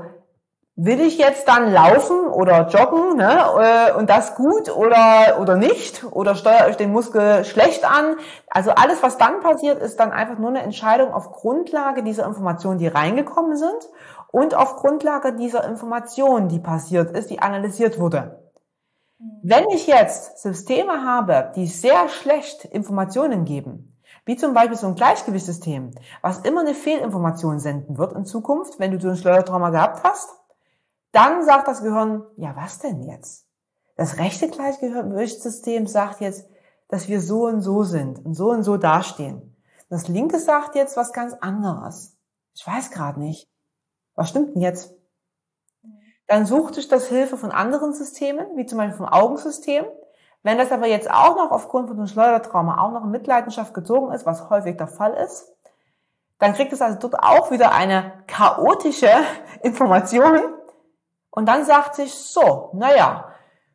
B: will ich jetzt dann laufen oder joggen ne, äh, und das gut oder, oder nicht? Oder steuere ich den Muskel schlecht an? Also alles, was dann passiert, ist dann einfach nur eine Entscheidung auf Grundlage dieser Informationen, die reingekommen sind und auf Grundlage dieser Information, die passiert ist, die analysiert wurde. Wenn ich jetzt Systeme habe, die sehr schlecht Informationen geben, wie zum Beispiel so ein Gleichgewichtssystem, was immer eine Fehlinformation senden wird in Zukunft, wenn du so ein Schleudertrauma gehabt hast, dann sagt das Gehirn, ja, was denn jetzt? Das rechte Gleichgewichtssystem sagt jetzt, dass wir so und so sind und so und so dastehen. Das linke sagt jetzt was ganz anderes. Ich weiß gerade nicht. Was stimmt denn jetzt? Dann sucht sich das Hilfe von anderen Systemen, wie zum Beispiel vom Augensystem. Wenn das aber jetzt auch noch aufgrund von einem Schleudertrauma auch noch in Mitleidenschaft gezogen ist, was häufig der Fall ist, dann kriegt es also dort auch wieder eine chaotische Information und dann sagt sich so, naja,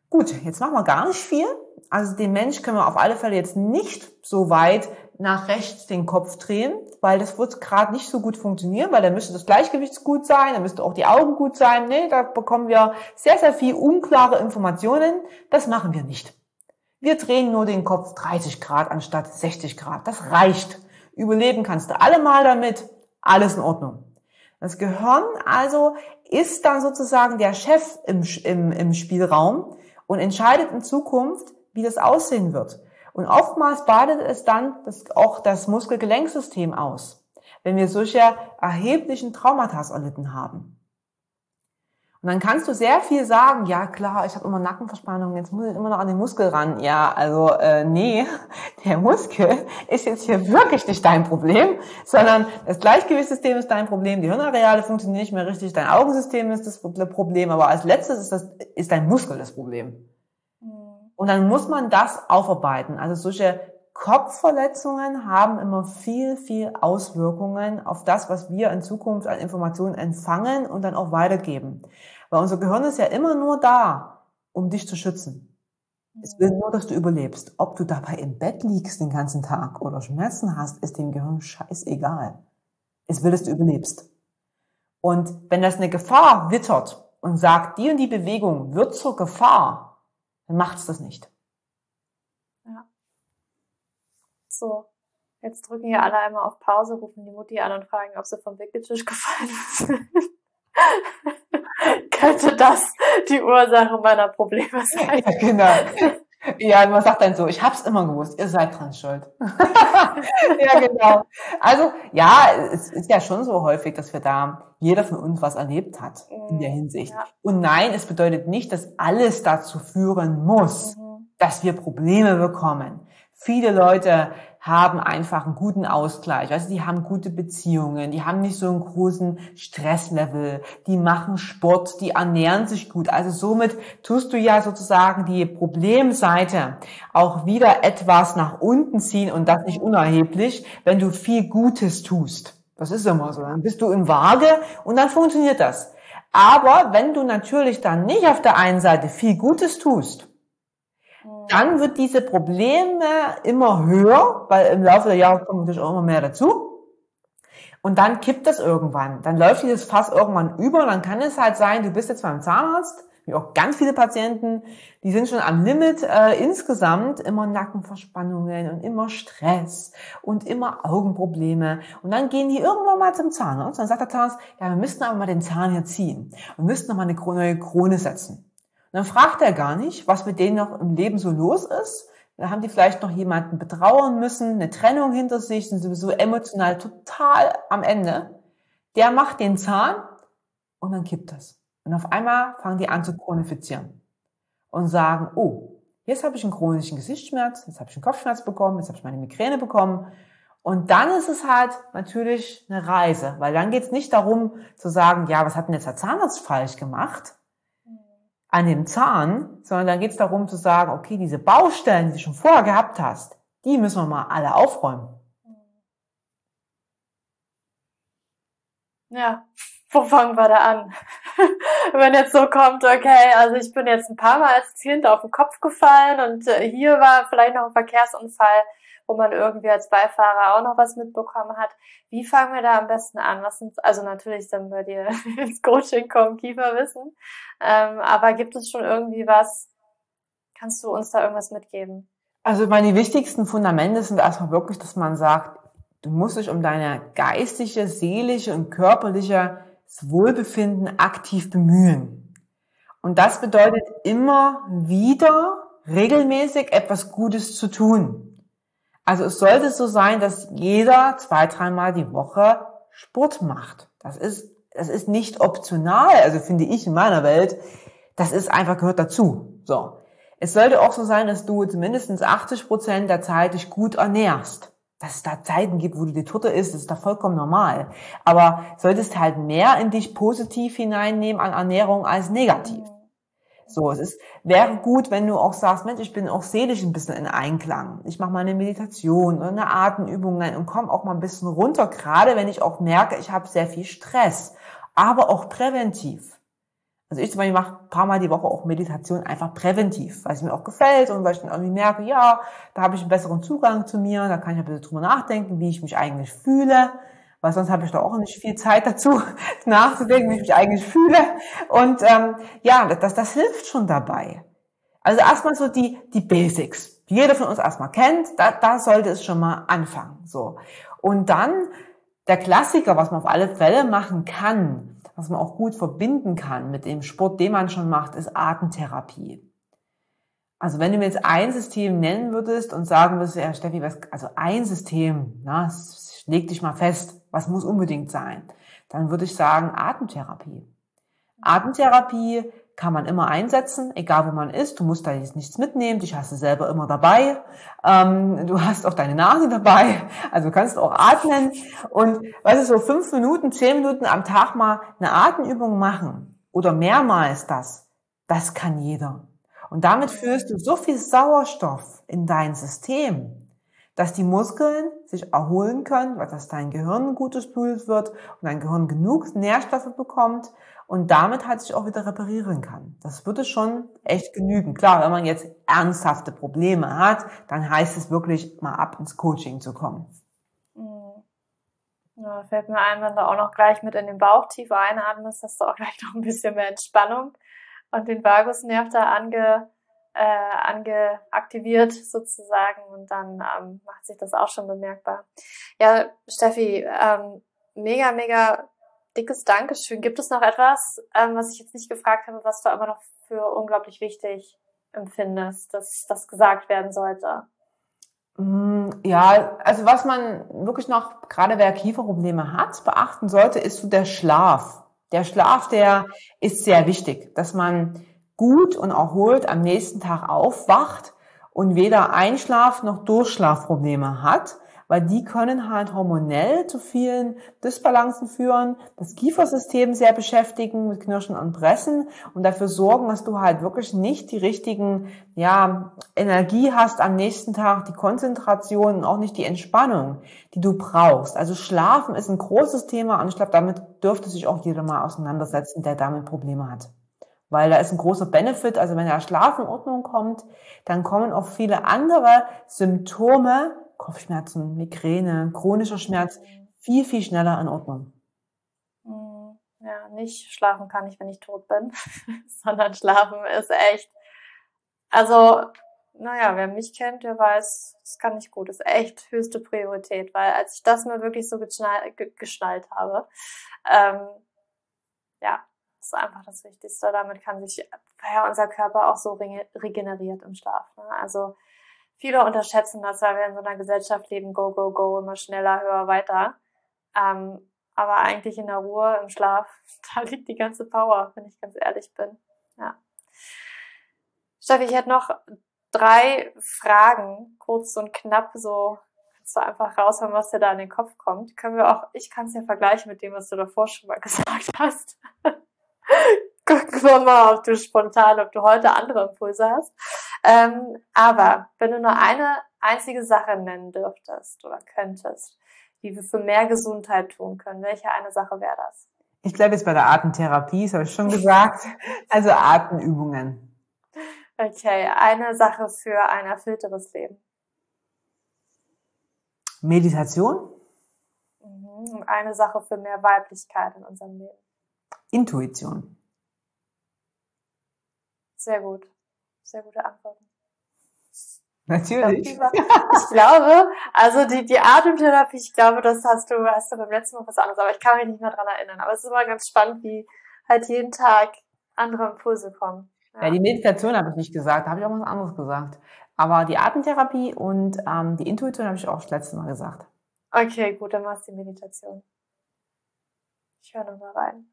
B: gut, jetzt machen wir gar nicht viel. Also den Mensch können wir auf alle Fälle jetzt nicht so weit nach rechts den Kopf drehen, weil das wird gerade nicht so gut funktionieren, weil da müsste das Gleichgewicht gut sein, da müsste auch die Augen gut sein. Nee, da bekommen wir sehr, sehr viel unklare Informationen. Das machen wir nicht. Wir drehen nur den Kopf 30 Grad anstatt 60 Grad. Das reicht. Überleben kannst du allemal damit. Alles in Ordnung. Das Gehirn also ist dann sozusagen der Chef im, im, im Spielraum und entscheidet in Zukunft, wie das aussehen wird. Und oftmals badet es dann das, auch das Muskelgelenksystem aus, wenn wir solche erheblichen Traumata erlitten haben. Und dann kannst du sehr viel sagen, ja klar, ich habe immer Nackenverspannung, jetzt muss ich immer noch an den Muskel ran. Ja, also äh, nee, der Muskel ist jetzt hier wirklich nicht dein Problem, sondern das Gleichgewichtssystem ist dein Problem, die Hirnareale funktionieren nicht mehr richtig, dein Augensystem ist das Problem, aber als letztes ist, das, ist dein Muskel das Problem. Und dann muss man das aufarbeiten. Also solche Kopfverletzungen haben immer viel, viel Auswirkungen auf das, was wir in Zukunft an Informationen empfangen und dann auch weitergeben. Weil unser Gehirn ist ja immer nur da, um dich zu schützen. Es will nur, dass du überlebst. Ob du dabei im Bett liegst den ganzen Tag oder Schmerzen hast, ist dem Gehirn scheißegal. Es will, dass du überlebst. Und wenn das eine Gefahr wittert und sagt, die und die Bewegung wird zur Gefahr, dann macht es das nicht.
A: so, jetzt drücken hier alle einmal auf Pause, rufen die Mutti an und fragen, ob sie vom Wickeltisch gefallen sind. Könnte das die Ursache meiner Probleme sein?
B: Ja, genau. Ja, man sagt dann so, ich hab's immer gewusst, ihr seid dran schuld. ja, genau. Also, ja, es ist ja schon so häufig, dass wir da, jeder von uns was erlebt hat in der mhm, Hinsicht. Ja. Und nein, es bedeutet nicht, dass alles dazu führen muss, mhm. dass wir Probleme bekommen. Viele Leute haben einfach einen guten Ausgleich. Also die haben gute Beziehungen, die haben nicht so einen großen Stresslevel, die machen Sport, die ernähren sich gut. Also somit tust du ja sozusagen die Problemseite auch wieder etwas nach unten ziehen und das nicht unerheblich, wenn du viel Gutes tust. Das ist immer so. Dann bist du in Waage und dann funktioniert das. Aber wenn du natürlich dann nicht auf der einen Seite viel Gutes tust, dann wird diese Probleme immer höher, weil im Laufe der Jahre kommen natürlich auch immer mehr dazu. Und dann kippt das irgendwann. Dann läuft dieses Fass irgendwann über. Dann kann es halt sein, du bist jetzt beim Zahnarzt, wie auch ganz viele Patienten, die sind schon am Limit äh, insgesamt, immer Nackenverspannungen und immer Stress und immer Augenprobleme. Und dann gehen die irgendwann mal zum Zahnarzt. Dann sagt der Zahnarzt, ja, wir müssten aber mal den Zahn hier ziehen. Wir müssten noch mal eine neue Krone setzen dann fragt er gar nicht, was mit denen noch im Leben so los ist. Da haben die vielleicht noch jemanden betrauern müssen, eine Trennung hinter sich, sind sowieso emotional total am Ende. Der macht den Zahn und dann kippt das. Und auf einmal fangen die an zu chronifizieren und sagen, oh, jetzt habe ich einen chronischen Gesichtsschmerz, jetzt habe ich einen Kopfschmerz bekommen, jetzt habe ich meine Migräne bekommen. Und dann ist es halt natürlich eine Reise, weil dann geht es nicht darum zu sagen, ja, was hat denn jetzt der Zahnarzt falsch gemacht, an dem Zahn, sondern dann geht es darum zu sagen, okay, diese Baustellen, die du schon vorher gehabt hast, die müssen wir mal alle aufräumen.
A: Ja, wo fangen wir da an? Wenn jetzt so kommt, okay, also ich bin jetzt ein paar Mal als Kind auf den Kopf gefallen und äh, hier war vielleicht noch ein Verkehrsunfall, wo man irgendwie als Beifahrer auch noch was mitbekommen hat. Wie fangen wir da am besten an? Was sind, also natürlich dann bei dir ins Coaching kommen, Kieferwissen. Ähm, aber gibt es schon irgendwie was? Kannst du uns da irgendwas mitgeben?
B: Also meine wichtigsten Fundamente sind erstmal wirklich, dass man sagt, du musst dich um deine geistige, seelische und körperliche Wohlbefinden aktiv bemühen. Und das bedeutet immer wieder regelmäßig etwas Gutes zu tun. Also es sollte so sein, dass jeder zwei, dreimal die Woche Sport macht. Das ist, das ist nicht optional, also finde ich in meiner Welt. Das ist einfach gehört dazu. So. Es sollte auch so sein, dass du zumindest 80 Prozent der Zeit dich gut ernährst. dass es da Zeiten gibt, wo du die Torte isst, ist da vollkommen normal. Aber solltest halt mehr in dich positiv hineinnehmen an Ernährung als negativ. So, es ist, wäre gut, wenn du auch sagst, Mensch, ich bin auch seelisch ein bisschen in Einklang. Ich mache mal eine Meditation oder eine Atemübung und komme auch mal ein bisschen runter, gerade wenn ich auch merke, ich habe sehr viel Stress, aber auch präventiv. Also ich zum Beispiel mache ein paar Mal die Woche auch Meditation einfach präventiv, weil es mir auch gefällt und weil ich dann irgendwie merke, ja, da habe ich einen besseren Zugang zu mir, da kann ich ein bisschen drüber nachdenken, wie ich mich eigentlich fühle, weil sonst habe ich da auch nicht viel Zeit dazu, nachzudenken, wie ich mich eigentlich fühle. Und ähm, ja, das, das hilft schon dabei. Also erstmal so die, die Basics, die jeder von uns erstmal kennt, da, da sollte es schon mal anfangen. So. Und dann der Klassiker, was man auf alle Fälle machen kann, was man auch gut verbinden kann mit dem Sport, den man schon macht, ist Atemtherapie. Also wenn du mir jetzt ein System nennen würdest und sagen würdest, ja Steffi, was, also ein System, na, leg dich mal fest, was muss unbedingt sein, dann würde ich sagen Atemtherapie. Atemtherapie kann man immer einsetzen, egal wo man ist. Du musst da jetzt nichts mitnehmen, dich hast du selber immer dabei. Ähm, du hast auch deine Nase dabei, also du kannst auch atmen. Und weißt du, so fünf Minuten, zehn Minuten am Tag mal eine Atemübung machen oder mehrmals das, das kann jeder. Und damit führst du so viel Sauerstoff in dein System, dass die Muskeln sich erholen können, weil das dein Gehirn gut durchblutet wird und dein Gehirn genug Nährstoffe bekommt und damit halt sich auch wieder reparieren kann. Das würde schon echt genügen. Klar, wenn man jetzt ernsthafte Probleme hat, dann heißt es wirklich mal ab ins Coaching zu kommen.
A: Mhm. Ja, fällt mir ein, wenn du auch noch gleich mit in den Bauch tief einatmest, hast du auch gleich noch ein bisschen mehr Entspannung und den Vagusnerv da ange, äh, angeaktiviert sozusagen und dann ähm, macht sich das auch schon bemerkbar. Ja, Steffi, ähm, mega, mega dickes Dankeschön. Gibt es noch etwas, ähm, was ich jetzt nicht gefragt habe, was du aber noch für unglaublich wichtig empfindest, dass das gesagt werden sollte?
B: Mm, ja, also was man wirklich noch, gerade wer Kieferprobleme hat, beachten sollte, ist so der Schlaf. Der Schlaf, der ist sehr wichtig, dass man gut und erholt am nächsten Tag aufwacht und weder Einschlaf noch Durchschlafprobleme hat weil die können halt hormonell zu vielen Disbalancen führen, das Kiefersystem sehr beschäftigen mit Knirschen und Pressen und dafür sorgen, dass du halt wirklich nicht die richtigen, ja, Energie hast am nächsten Tag, die Konzentration und auch nicht die Entspannung, die du brauchst. Also Schlafen ist ein großes Thema und ich glaube, damit dürfte sich auch jeder mal auseinandersetzen, der damit Probleme hat weil da ist ein großer Benefit. Also wenn der Schlaf in Ordnung kommt, dann kommen auch viele andere Symptome Kopfschmerzen, Migräne, chronischer Schmerz viel, viel schneller in Ordnung.
A: Mm, ja, nicht schlafen kann ich, wenn ich tot bin, sondern schlafen ist echt, also, naja, wer mich kennt, der weiß, das kann nicht gut, das ist echt höchste Priorität, weil als ich das mir wirklich so geschnallt, geschnallt habe, ähm, ja, das ist einfach das Wichtigste. Damit kann sich ja, unser Körper auch so regeneriert im Schlaf. Ne? Also Viele unterschätzen das, weil wir in so einer Gesellschaft leben, go, go, go, immer schneller, höher, weiter. Ähm, aber eigentlich in der Ruhe, im Schlaf, da liegt die ganze Power, wenn ich ganz ehrlich bin. Ja. Steffi, ich hätte noch drei Fragen, kurz und knapp, so du einfach raushauen, was dir da in den Kopf kommt. Können wir auch, ich kann es ja vergleichen mit dem, was du davor schon mal gesagt hast. Gucken wir mal, ob du spontan, ob du heute andere Impulse hast. Ähm, aber wenn du nur eine einzige Sache nennen dürftest oder könntest, die wir für mehr Gesundheit tun können, welche eine Sache wäre das?
B: Ich bleibe jetzt bei der Atemtherapie, das habe ich schon gesagt. Also Atemübungen.
A: Okay, eine Sache für ein erfüllteres Leben.
B: Meditation.
A: Mhm. Und eine Sache für mehr Weiblichkeit in unserem Leben.
B: Intuition.
A: Sehr gut. Sehr gute Antworten.
B: Natürlich.
A: Ich glaube, also die, die Atemtherapie, ich glaube, das hast du, hast du beim letzten Mal was anderes, aber ich kann mich nicht mehr dran erinnern. Aber es ist immer ganz spannend, wie halt jeden Tag andere Impulse kommen.
B: Ja, ja die Meditation habe ich nicht gesagt, da habe ich auch was anderes gesagt. Aber die Atemtherapie und ähm, die Intuition habe ich auch das letzte Mal gesagt.
A: Okay, gut, dann machst du die Meditation. Ich höre nochmal rein.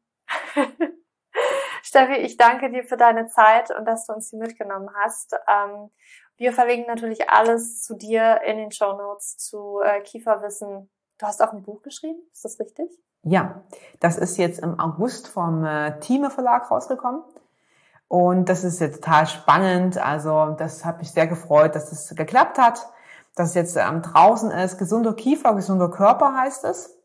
A: Steffi, ich danke dir für deine Zeit und dass du uns hier mitgenommen hast. Ähm, Wir verlinken natürlich alles zu dir in den Show Notes, zu äh, Kieferwissen. Du hast auch ein Buch geschrieben, ist das richtig?
B: Ja, das ist jetzt im August vom äh, Thieme Verlag rausgekommen. Und das ist jetzt total spannend. Also das hat mich sehr gefreut, dass es das geklappt hat, dass es jetzt ähm, draußen ist. Gesunder Kiefer, gesunder Körper heißt es.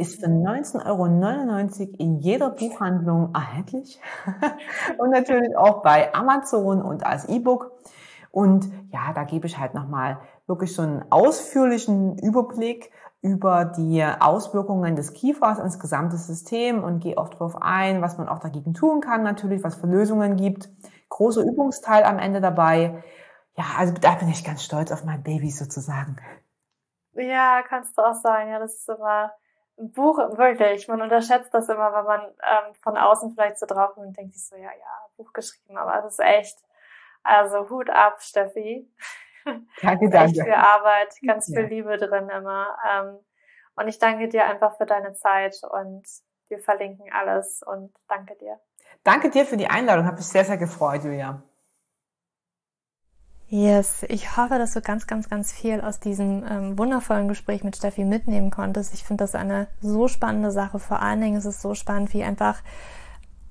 B: Ist für 19,99 Euro in jeder Buchhandlung erhältlich. und natürlich auch bei Amazon und als E-Book. Und ja, da gebe ich halt nochmal wirklich so einen ausführlichen Überblick über die Auswirkungen des Kiefers ins gesamte System und gehe auch darauf ein, was man auch dagegen tun kann, natürlich, was für Lösungen gibt. Großer Übungsteil am Ende dabei. Ja, also da bin ich ganz stolz auf mein Baby sozusagen.
A: Ja, kannst du auch sagen. Ja, das ist immer Buch, wirklich. Man unterschätzt das immer, wenn man ähm, von außen vielleicht so drauf und denkt sich so, ja, ja, Buch geschrieben, aber es ist echt also Hut ab, Steffi.
B: Danke, danke.
A: Echt viel Arbeit, ganz viel ja. Liebe drin immer. Ähm, und ich danke dir einfach für deine Zeit und wir verlinken alles und danke dir.
B: Danke dir für die Einladung, habe mich sehr, sehr gefreut, Julia.
A: Yes, ich hoffe, dass du ganz, ganz, ganz viel aus diesem ähm, wundervollen Gespräch mit Steffi mitnehmen konntest. Ich finde das eine so spannende Sache. Vor allen Dingen ist es so spannend, wie einfach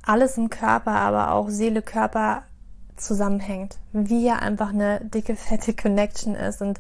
A: alles im Körper, aber auch Seele, Körper zusammenhängt, wie ja einfach eine dicke, fette Connection ist und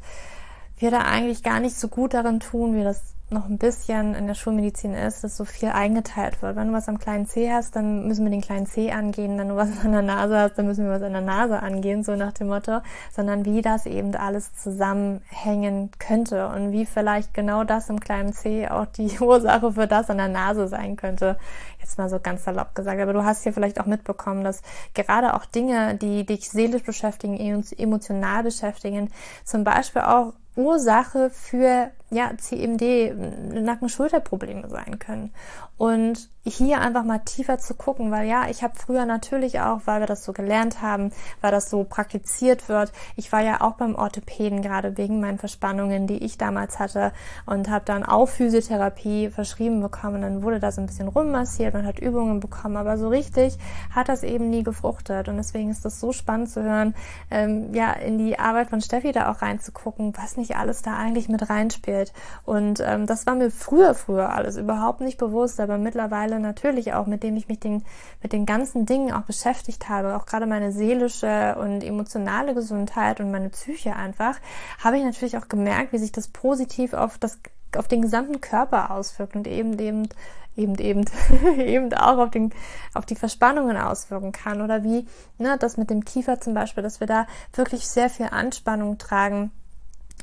A: wir da eigentlich gar nicht so gut darin tun, wie das noch ein bisschen in der Schulmedizin ist, dass so viel eingeteilt wird. Wenn du was am kleinen C hast, dann müssen wir den kleinen C angehen. Wenn du was an der Nase hast, dann müssen wir was an der Nase angehen, so nach dem Motto. Sondern wie das eben alles zusammenhängen könnte und wie vielleicht genau das im kleinen C auch die Ursache für das an der Nase sein könnte. Jetzt mal so ganz salopp gesagt. Aber du hast hier vielleicht auch mitbekommen, dass gerade auch Dinge, die dich seelisch beschäftigen, emotional beschäftigen, zum Beispiel auch Ursache für ja, CMD, Nacken-Schulterprobleme sein können. Und hier einfach mal tiefer zu gucken, weil ja, ich habe früher natürlich auch, weil wir das so gelernt haben, weil das so praktiziert wird. Ich war ja auch beim Orthopäden gerade wegen meinen Verspannungen, die ich damals hatte und habe dann auch Physiotherapie verschrieben bekommen. Dann wurde da so ein bisschen rummassiert, man hat Übungen bekommen, aber so richtig hat das eben nie gefruchtet. Und deswegen ist das so spannend zu hören, ähm, ja, in die Arbeit von Steffi da auch reinzugucken, was nicht alles da eigentlich mit reinspielt. Und ähm, das war mir früher, früher alles überhaupt nicht bewusst, aber mittlerweile natürlich auch, mit dem ich mich den, mit den ganzen Dingen auch beschäftigt habe, auch gerade meine seelische und emotionale Gesundheit und meine Psyche einfach, habe ich natürlich auch gemerkt, wie sich das positiv auf das auf den gesamten Körper auswirkt und eben eben eben eben eben auch auf den auf die Verspannungen auswirken kann. Oder wie ne das mit dem Kiefer zum Beispiel, dass wir da wirklich sehr viel Anspannung tragen,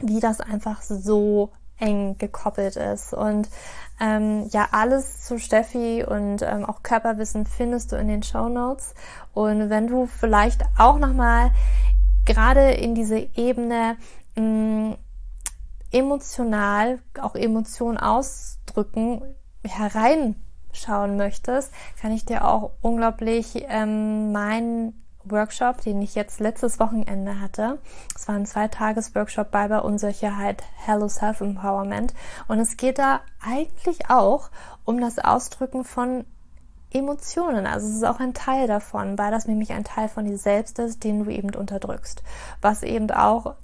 A: wie das einfach so eng gekoppelt ist. Und ähm, ja, alles zu Steffi und ähm, auch Körperwissen findest du in den Show Notes. Und wenn du vielleicht auch nochmal gerade in diese Ebene mh, mm, emotional, auch Emotionen ausdrücken, hereinschauen möchtest, kann ich dir auch unglaublich ähm, meinen Workshop, den ich jetzt letztes Wochenende hatte. Es war ein Zweitages-Workshop bei bei Unsicherheit, Hello Self Empowerment. Und es geht da eigentlich auch um das Ausdrücken von Emotionen. Also es ist auch ein Teil davon, weil das nämlich ein Teil von dir selbst ist, den du eben unterdrückst. Was eben auch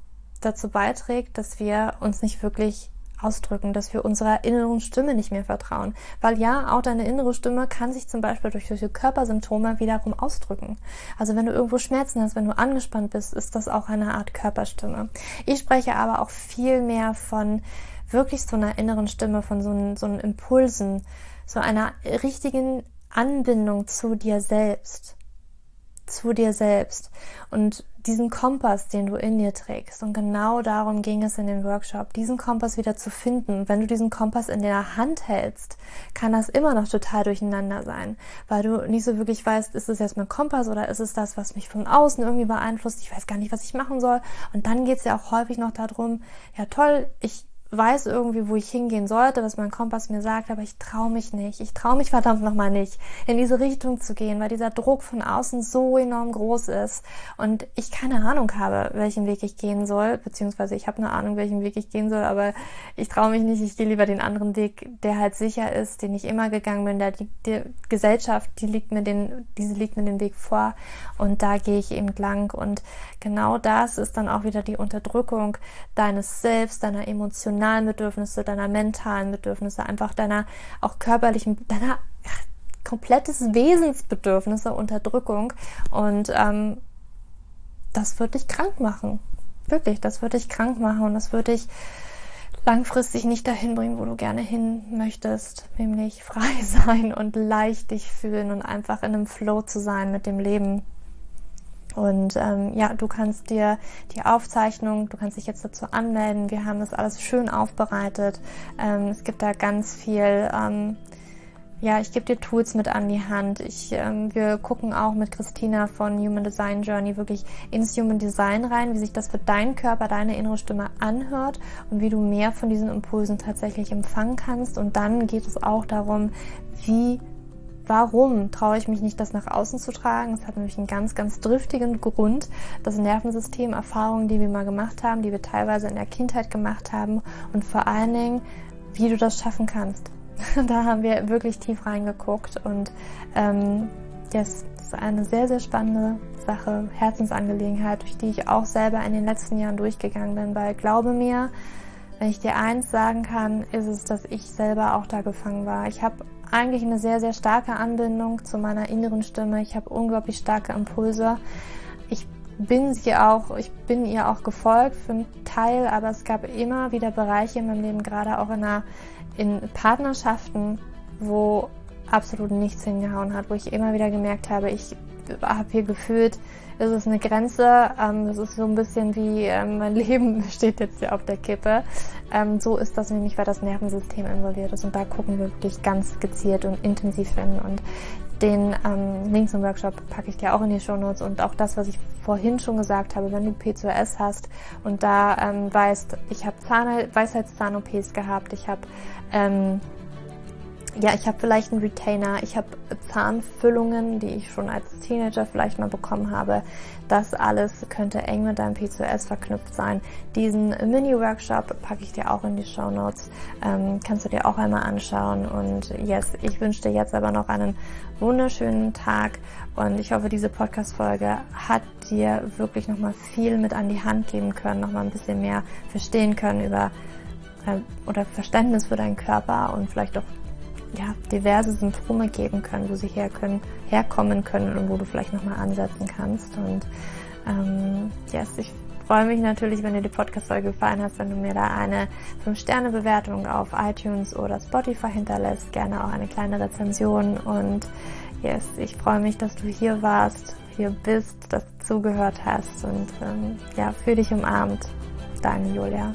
A: dazu beiträgt, dass wir uns nicht wirklich ausdrücken, dass wir unserer inneren Stimme nicht mehr vertrauen. Weil ja, auch deine innere Stimme kann sich zum Beispiel durch solche Körpersymptome wiederum ausdrücken. Also wenn du irgendwo Schmerzen hast, wenn du angespannt bist, ist das auch eine Art Körperstimme. Ich spreche aber auch viel mehr von wirklich so einer inneren Stimme, von so einem, so einem Impulsen, so einer richtigen Anbindung zu dir selbst. Zu dir selbst. Und diesen Kompass, den du in dir trägst. Und genau darum ging es in dem Workshop, diesen Kompass wieder zu finden. Wenn du diesen Kompass in der Hand hältst, kann das immer noch total durcheinander sein, weil du nicht so wirklich weißt, ist es jetzt mein Kompass oder ist es das, was mich von außen irgendwie beeinflusst? Ich weiß gar nicht, was ich machen soll. Und dann geht es ja auch häufig noch darum, ja toll, ich weiß irgendwie, wo ich hingehen sollte, was mein Kompass mir sagt, aber ich traue mich nicht. Ich traue mich verdammt nochmal nicht, in diese Richtung zu gehen, weil dieser Druck von außen so enorm groß ist und ich keine Ahnung habe, welchen Weg ich gehen soll, beziehungsweise ich habe eine Ahnung, welchen Weg ich gehen soll, aber ich traue mich nicht. Ich gehe lieber den anderen Weg, der halt sicher ist, den ich immer gegangen bin. Der, die, die Gesellschaft, die liegt mir den, diese liegt mir den Weg vor und da gehe ich eben lang und genau das ist dann auch wieder die Unterdrückung deines Selbst, deiner emotionalen emotionalen Bedürfnisse, deiner mentalen Bedürfnisse, einfach deiner auch körperlichen, deiner komplettes Wesensbedürfnisse, Unterdrückung und ähm, das wird dich krank machen. Wirklich, das wird dich krank machen und das wird dich langfristig nicht dahin bringen, wo du gerne hin möchtest, nämlich frei sein und leicht dich fühlen und einfach in einem Flow zu sein mit dem Leben. Und ähm, ja, du kannst dir die Aufzeichnung, du kannst dich jetzt dazu anmelden. Wir haben das alles schön aufbereitet. Ähm, es gibt da ganz viel. Ähm, ja, ich gebe dir Tools mit an die Hand. Ich, ähm, wir gucken auch mit Christina von Human Design Journey wirklich ins Human Design rein, wie sich das für deinen Körper, deine innere Stimme anhört und wie du mehr von diesen Impulsen tatsächlich empfangen kannst. Und dann geht es auch darum, wie Warum traue ich mich nicht, das nach außen zu tragen? Es hat nämlich einen ganz, ganz driftigen Grund. Das Nervensystem, Erfahrungen, die wir mal gemacht haben, die wir teilweise in der Kindheit gemacht haben und vor allen Dingen, wie du das schaffen kannst. da haben wir wirklich tief reingeguckt und ähm, das ist eine sehr, sehr spannende Sache, Herzensangelegenheit, durch die ich auch selber in den letzten Jahren durchgegangen bin, weil glaube mir, wenn ich dir eins sagen kann, ist es, dass ich selber auch da gefangen war. Ich habe eigentlich eine sehr, sehr starke Anbindung zu meiner inneren Stimme. Ich habe unglaublich starke Impulse. Ich bin sie auch, ich bin ihr auch gefolgt für einen Teil, aber es gab immer wieder Bereiche in meinem Leben, gerade auch in, einer, in Partnerschaften, wo absolut nichts hingehauen hat, wo ich immer wieder gemerkt habe, ich habe hier gefühlt, es ist eine Grenze, ähm, das ist so ein bisschen wie ähm, mein Leben steht jetzt hier auf der Kippe. Ähm, so ist das nämlich, weil das Nervensystem involviert ist. Und da gucken wir wirklich ganz gezielt und intensiv hin. Und den ähm, Link zum Workshop packe ich dir auch in die Show Notes. Und auch das, was ich vorhin schon gesagt habe, wenn du P2S hast und da ähm, weißt, ich habe Weisheitszahn-OPs gehabt, ich habe ähm, ja, ich habe vielleicht einen Retainer, ich habe Zahnfüllungen, die ich schon als Teenager vielleicht mal bekommen habe. Das alles könnte eng mit deinem P2S verknüpft sein. Diesen Mini-Workshop packe ich dir auch in die Show Notes. Ähm, kannst du dir auch einmal anschauen. Und yes, ich wünsche dir jetzt aber noch einen wunderschönen Tag und ich hoffe, diese Podcast-Folge hat dir wirklich nochmal viel mit an die Hand geben können, nochmal ein bisschen mehr verstehen können über äh, oder Verständnis für deinen Körper und vielleicht auch ja, diverse Symptome geben können, wo sie her können, herkommen können und wo du vielleicht nochmal ansetzen kannst. Und ähm, yes, ich freue mich natürlich, wenn dir die Podcast-Folge gefallen hat, wenn du mir da eine 5-Sterne-Bewertung auf iTunes oder Spotify hinterlässt. Gerne auch eine kleine Rezension. Und yes, ich freue mich, dass du hier warst, hier bist, dass du zugehört hast und ähm, ja, für dich umarmt. Deine Julia.